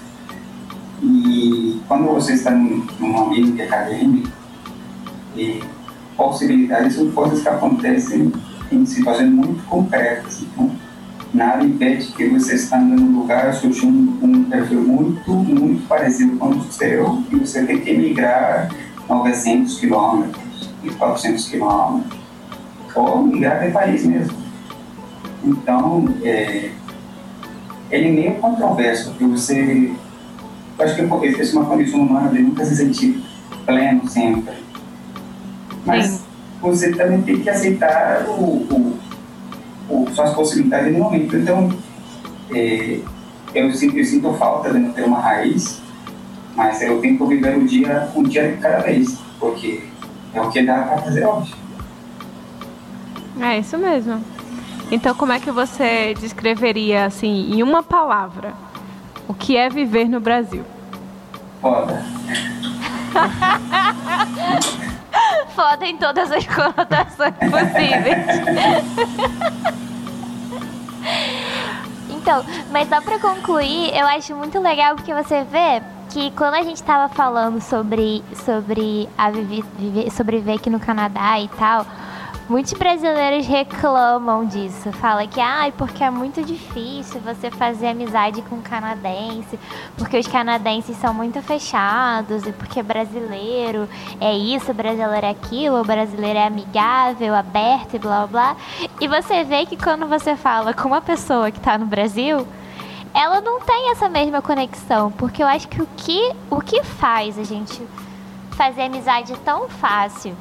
E quando você está num, ambiente acadêmico, e possibilidades são coisas que acontecem em situações muito concretas. Então, nada impede que você estando num lugar surja um, um perfil muito, muito parecido com o seu e você tem que migrar 900 quilômetros e 400 quilômetros, ou migrar de país mesmo. Então, é, ele é meio controverso, porque você. Eu acho que é uma condição humana de nunca se sentir pleno sempre. Mas Sim. você também tem que aceitar o, o, o, suas possibilidades no momento. Então, é, eu, sinto, eu sinto falta de não ter uma raiz, mas eu tento viver o dia, um dia de cada vez, porque é o que dá para fazer hoje. É isso mesmo. Então, como é que você descreveria, assim, em uma palavra, o que é viver no Brasil? Foda. foda em todas as conotações possíveis. então, mas só pra concluir, eu acho muito legal porque você vê que quando a gente tava falando sobre, sobre a viver, viver, sobreviver aqui no Canadá e tal, muitos brasileiros reclamam disso. Fala que, ai, porque é muito difícil você fazer amizade com canadense, porque os canadenses são muito fechados, e porque brasileiro é isso, brasileiro é aquilo, o brasileiro é amigável, aberto e blá blá. E você vê que quando você fala com uma pessoa que tá no Brasil, ela não tem essa mesma conexão, porque eu acho que o que, o que faz a gente fazer amizade tão fácil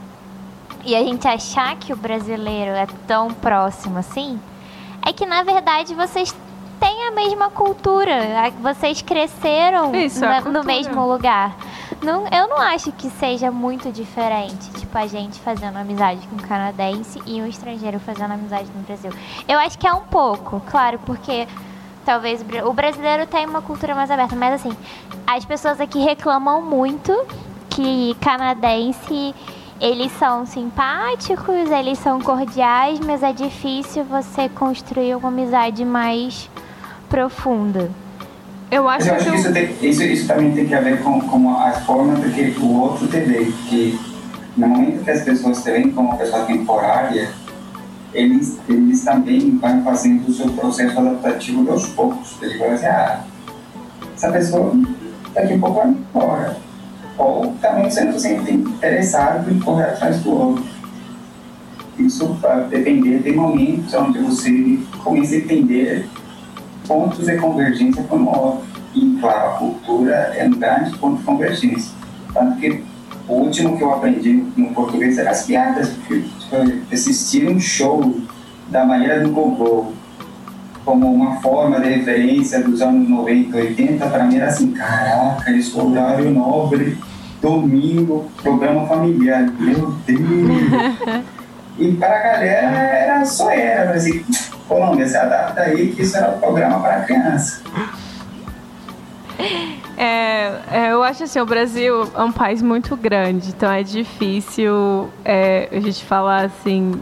e a gente achar que o brasileiro é tão próximo assim, é que na verdade vocês têm a mesma cultura, vocês cresceram Isso, na- no mesmo lugar. Não, eu não acho que seja muito diferente. Tipo, tipo a gente fazendo amizade com um canadense e um estrangeiro fazendo amizade no Brasil. Eu acho que é um pouco, claro, porque talvez o brasileiro tem uma cultura mais aberta, mas assim, as pessoas aqui reclamam muito que canadense eles são simpáticos, eles são cordiais, mas é difícil você construir uma amizade mais profunda. Eu acho, eu acho que, que isso, tem, isso, isso, também tem que ver com, com a forma que o outro te vê. Porque no momento que as pessoas te veem como uma pessoa temporária, eles, eles também vão fazendo o seu processo adaptativo aos poucos. Ele vai dizer, ah, essa pessoa daqui a pouco vai embora. Ou também sendo sempre interessado em correr atrás do outro. Isso vai depender de momentos onde você começa a entender pontos de convergência com o outro. E, claro, a cultura é um grande ponto de convergência. Tanto que o último que eu aprendi no português era as piadas. Tipo, assistir um show da maneira do Gogô como uma forma de referência dos anos 90, 80, para mim era assim, caraca, isso horário nobre, domingo, programa familiar, meu Deus! e para a galera era só era, assim, Colômbia, se adapta aí que isso era um programa para criança. É, é, eu acho assim, o Brasil é um país muito grande, então é difícil é, a gente falar assim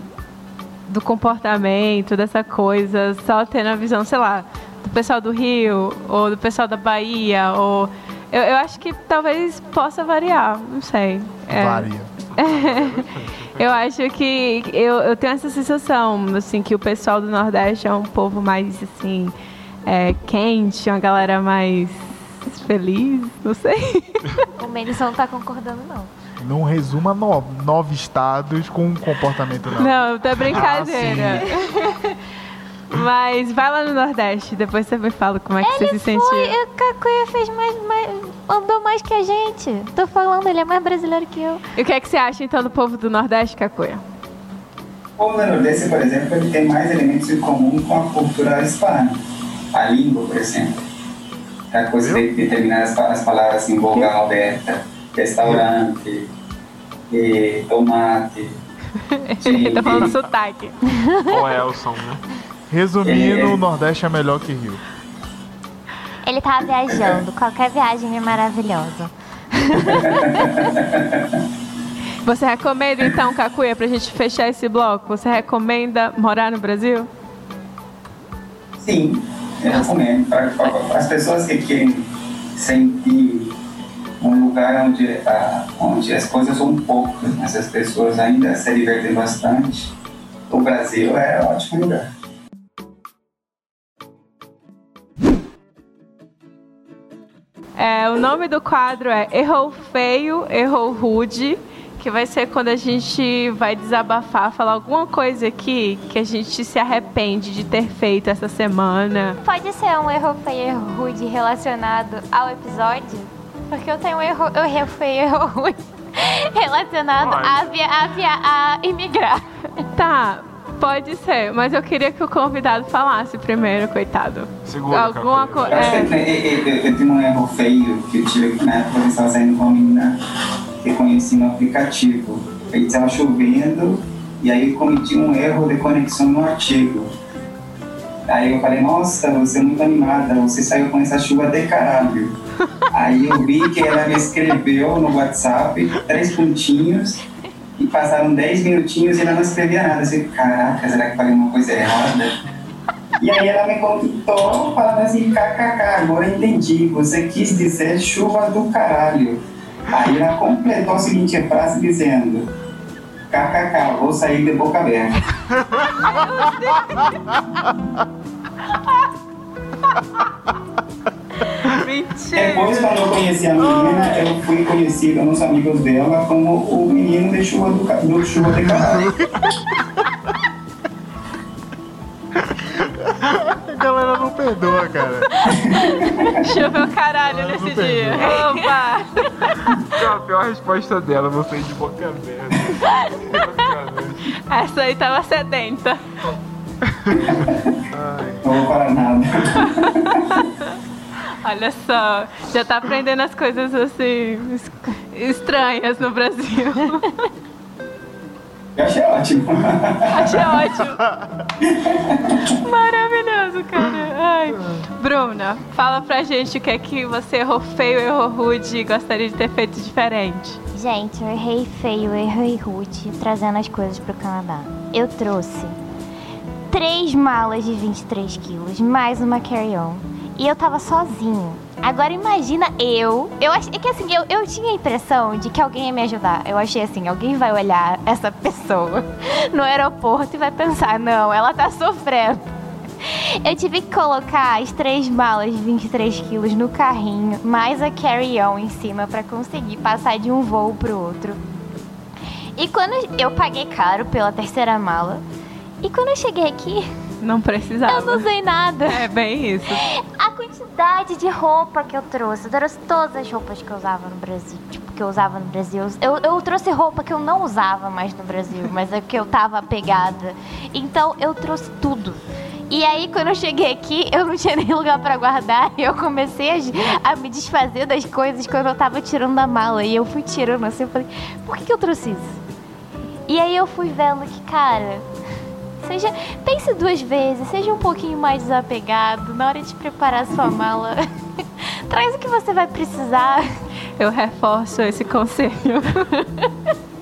do comportamento, dessa coisa, só tendo a visão, sei lá, do pessoal do Rio, ou do pessoal da Bahia, ou. Eu, eu acho que talvez possa variar, não sei. É. Varia. eu acho que eu, eu tenho essa sensação, assim, que o pessoal do Nordeste é um povo mais, assim, é, quente, uma galera mais feliz, não sei. O Menison não tá concordando, não. Não resuma no, nove estados com um comportamento não. Não, tá brincadeira. Ah, Mas vai lá no Nordeste, depois você me fala como é que ele você se sentiu. Foi, o Cacuia fez mais, mais, andou mais que a gente. Tô falando, ele é mais brasileiro que eu. E o que é que você acha então do povo do Nordeste, Cacuia? O povo do Nordeste, por exemplo, ele tem mais elementos em comum com a cultura hispana. A língua, por exemplo. A coisa de determinar as, as palavras em vogal aberta, restaurante, e tomate. Ele tá falando sotaque. Ou Elson, né? Resumindo, o Nordeste é melhor que Rio. Ele tava viajando. Qualquer viagem é maravilhosa. Você recomenda então, Cacuia, pra gente fechar esse bloco? Você recomenda morar no Brasil? Sim, eu recomendo. Para as pessoas que querem sentir um lugar onde, ah, onde as coisas são poucas, mas as pessoas ainda se divertem bastante, o Brasil é um ótimo lugar. É, o nome do quadro é Errou Feio, Errou Rude, que vai ser quando a gente vai desabafar, falar alguma coisa aqui que a gente se arrepende de ter feito essa semana. Pode ser um erro feio, erro rude relacionado ao episódio? Porque eu tenho um erro, erro feio, erro rude relacionado a, via, a, via, a imigrar. Tá, Pode ser, mas eu queria que o convidado falasse primeiro, coitado. Segura, Alguma coisa. É... Eu, eu, eu, eu, tenho um erro feio que eu tive aqui na época, eu estava saindo com uma menina que conheci no aplicativo. Aí estava chovendo e aí eu cometi um erro de conexão no artigo. Aí eu falei, nossa, você é muito animada, você saiu com essa chuva de caralho. Aí eu vi que ela me escreveu no WhatsApp três pontinhos e passaram 10 minutinhos e ela não escrevia nada. Assim, caraca, será que falei uma coisa errada? E aí ela me contou falando assim, kkk, agora entendi, você quis dizer chuva do caralho. Aí ela completou a seguinte frase dizendo, kkk, vou sair de boca aberta. Mentira. Depois, quando eu conheci a menina, eu fui conhecido nos amigos dela como o menino de chuva do, do chuva de caralho. A galera não perdoa, cara. Choveu caralho nesse dia. Opa! a pior resposta dela, você de boca aberta. Essa aí tava sedenta. Não vou falar nada. Olha só, já tá aprendendo as coisas assim estranhas no Brasil. Eu achei ótimo. Achei ótimo. Maravilhoso, cara. Ai. Bruna, fala pra gente o que é que você errou feio, errou rude e gostaria de ter feito diferente. Gente, eu errei feio, eu errei rude trazendo as coisas pro Canadá. Eu trouxe três malas de 23 quilos, mais uma carry-on. E eu tava sozinho. Agora imagina eu. Eu achei que assim, eu, eu tinha a impressão de que alguém ia me ajudar. Eu achei assim, alguém vai olhar essa pessoa no aeroporto e vai pensar, não, ela tá sofrendo. Eu tive que colocar as três malas de 23 quilos no carrinho, mais a carry-on em cima para conseguir passar de um voo pro outro. E quando eu paguei caro pela terceira mala, e quando eu cheguei aqui, Não precisava. eu não usei nada. É bem isso. A quantidade de roupa que eu trouxe, eu trouxe todas as roupas que eu usava no Brasil. Tipo, que eu usava no Brasil. Eu, eu trouxe roupa que eu não usava mais no Brasil, mas é que eu tava apegada. Então eu trouxe tudo. E aí, quando eu cheguei aqui, eu não tinha nem lugar pra guardar. E eu comecei a, a me desfazer das coisas quando eu tava tirando da mala. E eu fui tirando assim, eu falei, por que, que eu trouxe isso? E aí eu fui vendo que, cara, Seja, pense duas vezes, seja um pouquinho mais desapegado na hora de preparar sua mala. Traz o que você vai precisar, Eu reforço esse conselho.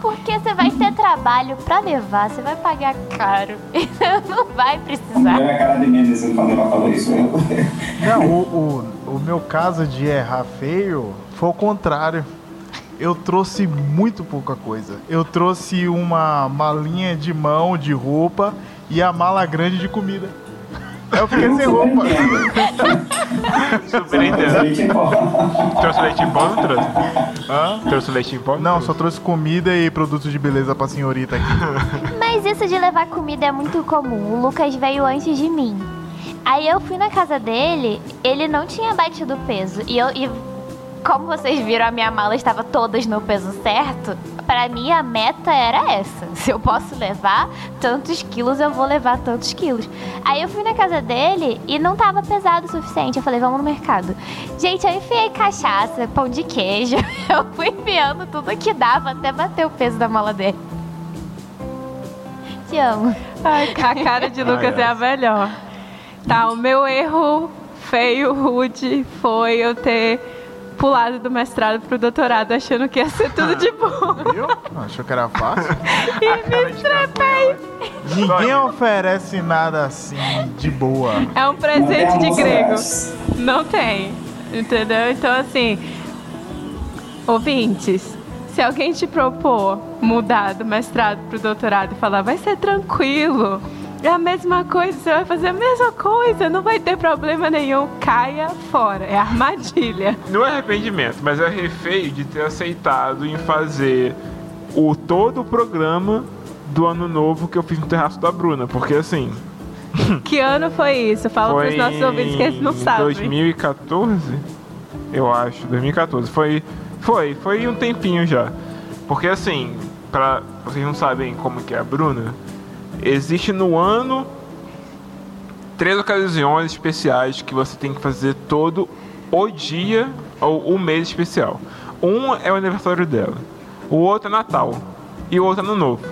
porque você vai ter trabalho pra levar, você vai pagar caro. Então não vai Não precisar. deu a cara de Mendes quando ela falou isso. Eu... Não, o, o, o meu caso de errar feio foi o contrário. Eu trouxe muito pouca coisa. Eu trouxe uma malinha de mão de roupa e a mala grande de comida. Aí eu fiquei sem roupa. Super entendo. Leite em pó. Trouxe leite em pó ou não trouxe? Hã? Trouxe leite em pó? Não, só trouxe? trouxe comida e produtos de beleza pra senhorita aqui. Mas isso de levar comida é muito comum. O Lucas veio antes de mim. Aí eu fui na casa dele, ele não tinha batido peso. E eu. E como vocês viram, a minha mala estava todas no peso certo. Pra mim, a meta era essa. Se eu posso levar tantos quilos, eu vou levar tantos quilos. Aí eu fui na casa dele e não tava pesado o suficiente. Eu falei, vamos no mercado. Gente, eu enfiei cachaça, pão de queijo. Eu fui enfiando tudo que dava até bater o peso da mala dele. Te amo. Ai, a cara de Lucas Ai, é a melhor. Tá, o meu erro feio, rude, foi eu ter pulado do mestrado pro doutorado achando que ia ser tudo de bom. Viu? Achou que era fácil? E me trepei. Ninguém oferece nada assim de boa. É um presente de grego. Não tem. Entendeu? Então, assim, ouvintes, se alguém te propor mudar do mestrado pro doutorado e falar, vai ser tranquilo, é a mesma coisa, você vai fazer a mesma coisa, não vai ter problema nenhum, caia fora. É armadilha. Não é arrependimento, mas é refeio de ter aceitado em fazer o todo o programa do ano novo que eu fiz no terraço da Bruna. Porque assim. Que ano foi isso? Fala foi pros nossos ouvintes que eles não em sabem. 2014, eu acho, 2014. Foi, foi, foi um tempinho já. Porque assim, para vocês não sabem como que é a Bruna, existe no ano três ocasiões especiais que você tem que fazer todo o dia ou o mês especial. Um é o aniversário dela, o outro é Natal e o outro é Ano Novo.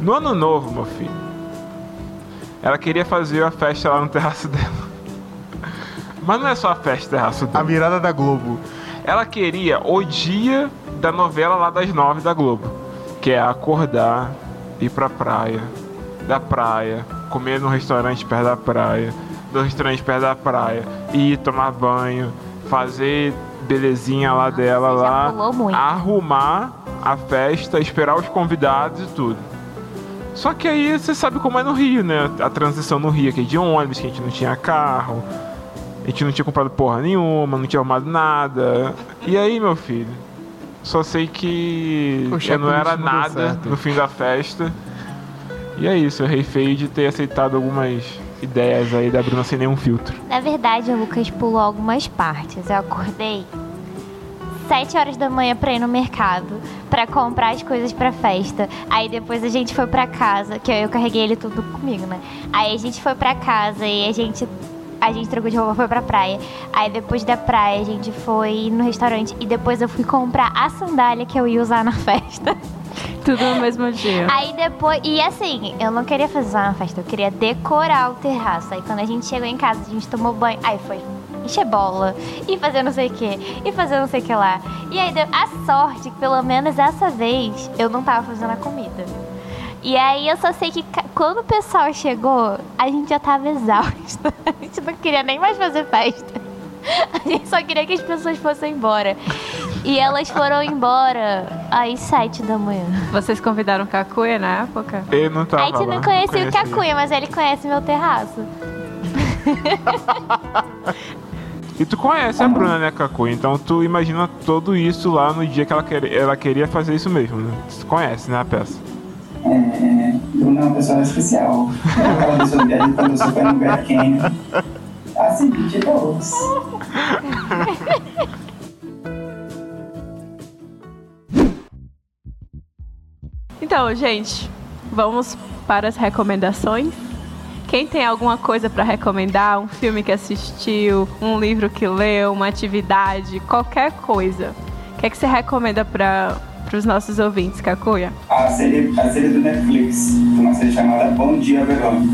No Ano Novo, meu filho, ela queria fazer a festa lá no terraço dela. Mas não é só a festa terraço A dela. virada da Globo. Ela queria o dia da novela lá das nove da Globo. Que é acordar, ir pra praia, da praia, comer num restaurante perto da praia, do restaurante perto da praia, ir tomar banho, fazer belezinha lá dela você já lá, pulou muito. arrumar a festa, esperar os convidados e tudo. Só que aí você sabe como é no Rio, né? A transição no Rio, que é de ônibus, que a gente não tinha carro, a gente não tinha comprado porra nenhuma, não tinha arrumado nada. E aí, meu filho? Só sei que O eu não era nada no fim da festa. E é isso, eu errei feio de ter aceitado algumas ideias aí da Bruna sem nenhum filtro. Na verdade, o Lucas pulou algumas partes. Eu acordei 7 horas da manhã pra ir no mercado, pra comprar as coisas pra festa. Aí depois a gente foi pra casa, que eu carreguei ele tudo comigo, né? Aí a gente foi pra casa e a gente a gente trocou de roupa, foi pra praia. Aí depois da praia a gente foi no restaurante e depois eu fui comprar a sandália que eu ia usar na festa. Tudo no mesmo dia. Aí depois. E assim, eu não queria fazer uma festa, eu queria decorar o terraço. Aí quando a gente chegou em casa, a gente tomou banho. Aí foi encher bola, e fazer não sei o que, e fazer não sei o que lá. E aí deu a sorte que pelo menos essa vez eu não tava fazendo a comida. E aí eu só sei que quando o pessoal chegou, a gente já tava exausta. A gente não queria nem mais fazer festa. A gente só queria que as pessoas fossem embora. E elas foram embora às sete da manhã. Vocês convidaram o Cacuia na época? Eu não tava A gente não conhecia o. Cacuia, mas ele conhece meu terraço. E tu conhece a Bruna, né, Cacu? Então tu imagina tudo isso lá no dia que ela, quer, ela queria fazer isso mesmo, né? Tu conhece, né, a peça? É, Bruna é uma pessoa especial. Aquela pessoa que a gente quando você foi no Grand Canyon. Assim, de todos. Então, gente, vamos para as recomendações. Quem tem alguma coisa para recomendar, um filme que assistiu, um livro que leu, uma atividade, qualquer coisa. O que é que você recomenda para os nossos ouvintes, Cacuia? A série, a série do Netflix, uma série chamada Bom Dia Verônica.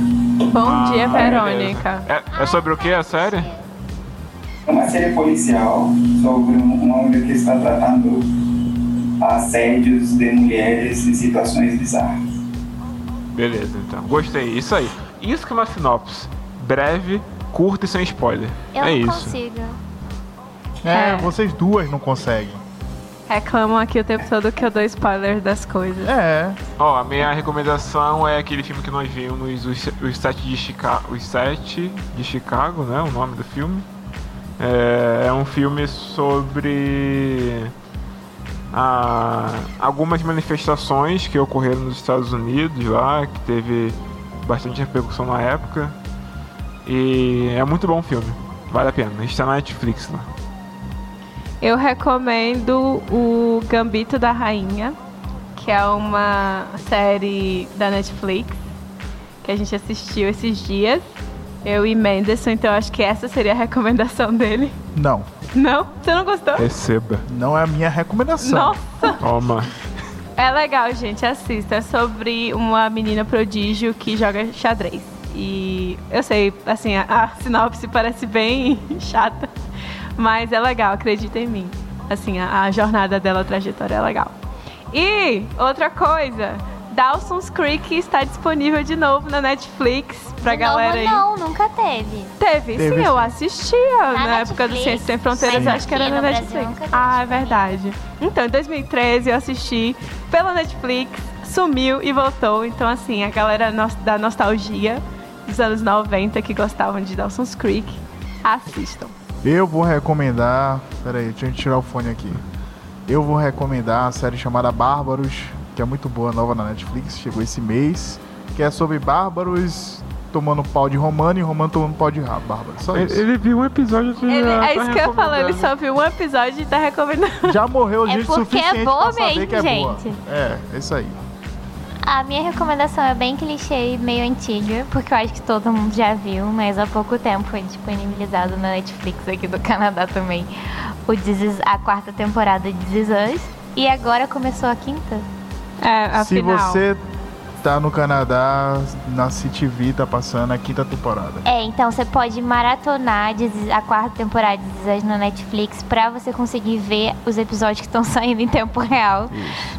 Bom Ah, dia. Verônica. É, é sobre o que a série? É uma série policial sobre um- uma mulher que está tratando assédios de mulheres em situações bizarras. Beleza, então. Gostei. Isso aí. Isso que é uma sinopse. Breve, curta e sem spoiler. Eu é não isso. consigo. É, É. vocês duas não conseguem. Reclamam aqui o tempo todo que eu dou spoiler das coisas. É, Ó, a minha recomendação é aquele filme que nós vimos, os, os sete de Chicago. Os sete de Chicago, né? O nome do filme. É, é um filme sobre ah, algumas manifestações que ocorreram nos Estados Unidos lá, que teve bastante repercussão na época. E é muito bom o filme. Vale a pena. Está na Netflix lá. Eu recomendo o Gambito da Rainha, que é uma série da Netflix que a gente assistiu esses dias. Eu e Menderson, então acho que essa seria a recomendação dele. não. Não? Você não gostou? Receba. Não é a minha recomendação. Nossa! Toma. É legal, gente, assista. É sobre uma menina prodígio que joga xadrez. E eu sei, assim, a, a sinopse parece bem chata, mas é legal, acredita em mim. Assim, a, a jornada dela, a trajetória é legal. E outra coisa, Dawson's Creek está disponível de novo na Netflix pra De galera novo, aí. não, nunca teve. Teve, Teve, sim, eu sim. assistia na, Na época do Ciência Sem Fronteiras, eu acho que era na Netflix. Ah, é verdade. Então, em 2013 eu assisti pela Netflix, sumiu e voltou. Então, assim, a galera da nostalgia dos anos 90 que gostavam de Dawson's Creek, assistam. Eu vou recomendar. Pera aí, deixa eu tirar o fone aqui. Eu vou recomendar a série chamada Bárbaros, que é muito boa, nova na Netflix, chegou esse mês. Que é sobre bárbaros tomando pau de Romano e Romano tomando pau de rabo. Bárbaro, só Ele, isso. ele viu um episódio que Ele- já é tá isso que eu ia falar, ele só viu um episódio e tá recomendando. Já morreu É gente porque é suficiente boa pra saber mesmo, que é boa. gente. É, é isso aí. A minha recomendação é bem clichê e meio antiga, porque eu acho que todo mundo já viu, mas há pouco tempo foi disponibilizado na Netflix aqui do Canadá também o This Is- a quarta temporada de This Is Us, e agora começou a quinta. É, Se afinal. você tá no Canadá, na CTV tá passando a quinta temporada. É, então você pode maratonar a quarta temporada de Us na Netflix pra você conseguir ver os episódios que estão saindo em tempo real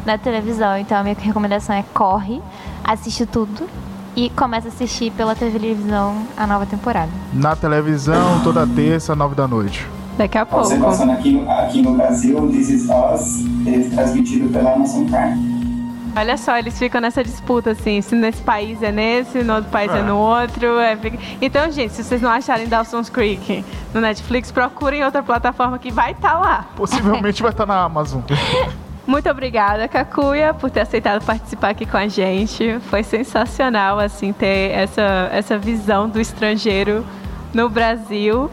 na televisão. Então a minha recomendação é corre, assiste tudo e começa a assistir pela televisão a nova temporada. Na televisão, toda terça, nove da noite. Daqui a pouco. Você passando aqui, aqui no Brasil, This Is Us, é transmitido pela Amazon Prime. Olha só, eles ficam nessa disputa, assim, se nesse país é nesse, no outro país é, É. no outro. é Então, gente, se vocês não acharem Dawson's Creek no Netflix, procurem outra plataforma que vai estar lá. Possivelmente vai estar na Amazon. Muito obrigada, Kakuya, por ter aceitado participar aqui com a gente. Foi sensacional, assim, ter essa, essa visão do estrangeiro no Brasil.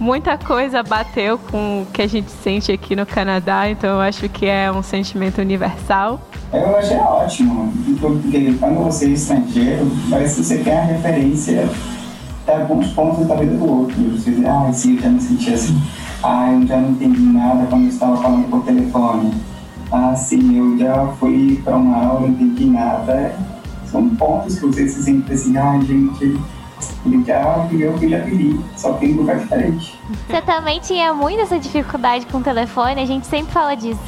Muita coisa bateu com o que a gente sente aqui no Canadá, então eu acho que é um sentimento universal. Eu achei ótimo, porque quando você é estrangeiro, parece que você quer a referência de alguns pontos da vida do outro. Você diz, ah, sim, eu já me senti assim. Ah, eu já não entendi nada quando eu estava falando por telefone. Assim, eu já fui para uma aula, não entendi nada. São pontos que você se sente assim, ah, gente, ele já viveu o que já vivi, só que em lugar diferente. Você também tinha muito essa dificuldade com o telefone, a gente sempre fala disso.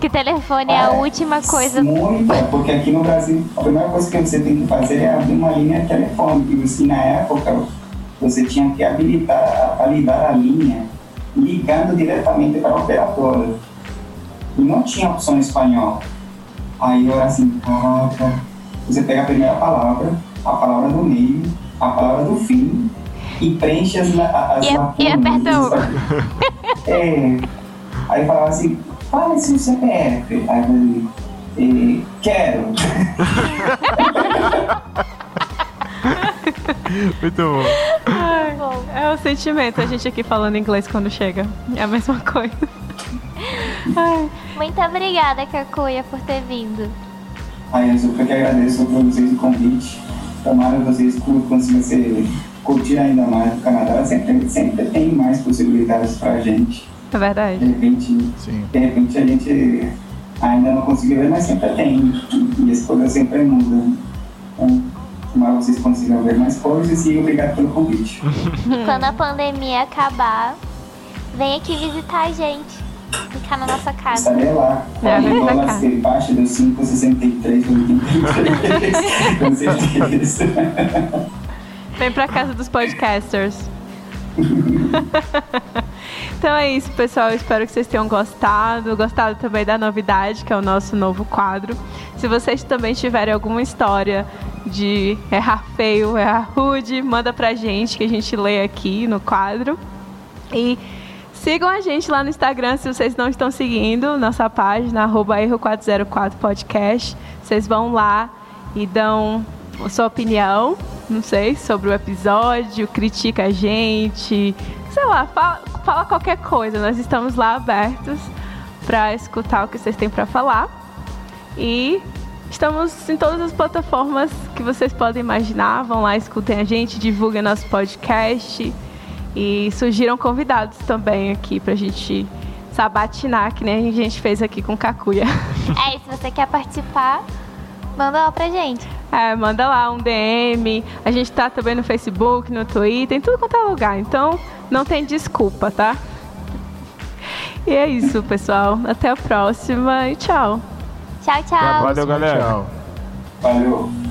Que telefone é a última coisa. Muito, porque aqui no Brasil, a primeira coisa que você tem que fazer é abrir uma linha telefônica. E assim, na época, você tinha que habilitar, validar a linha ligando diretamente para a operadora. E não tinha opção em espanhol. Aí eu era assim, caraca, você pega a primeira palavra, a palavra do meio, a palavra do fim e preenche as, as e, lacunas. E aperta o... É. Aí falava assim, fala esse CPF. Aí eu falei, eh, quero. Muito bom. Ai, é o sentimento, a gente aqui falando inglês quando chega. É a mesma coisa. Ai. Muito obrigada, Kakuya, por ter vindo. Ai, eu super que agradeço por vocês o convite. Tomara que vocês consigam ser, curtir ainda mais o Canadá. Sempre, sempre tem mais possibilidades pra gente. É verdade. De repente, Sim. de repente a gente ainda não conseguiu ver, mas sempre tem. E as coisas sempre mudam. Então, tomara que vocês consigam ver mais coisas e obrigado pelo convite. Quando a pandemia acabar, vem aqui visitar a gente. Ficar na nossa casa. Estarei lá. É, vem pra Dólar ser baixo dos 5,63 83. Com certeza. Vem pra casa dos podcasters. então é isso, pessoal. Eu espero que vocês tenham gostado. Gostado também da novidade, que é o nosso novo quadro. Se vocês também tiverem alguma história de errar feio, errar rude, manda pra gente que a gente lê aqui no quadro. E sigam a gente lá no Instagram se vocês não estão seguindo nossa página, arroba erro404podcast. Vocês vão lá e dão a sua opinião, não sei, sobre o episódio, critica a gente, sei lá, fala, fala qualquer coisa. Nós estamos lá abertos para escutar o que vocês têm para falar. E estamos em todas as plataformas que vocês podem imaginar. Vão lá, escutem a gente, divulguem nosso podcast. E surgiram convidados também aqui pra gente sabatinar, que nem a gente fez aqui com Kakuya. É, e se você quer participar, manda lá pra gente. É, manda lá um DM. A gente tá também no Facebook, no Twitter, em tudo quanto é lugar. Então, não tem desculpa, tá? E é isso, pessoal. Até a próxima e tchau. Tchau, tchau. Valeu, galera. Tchau. Valeu.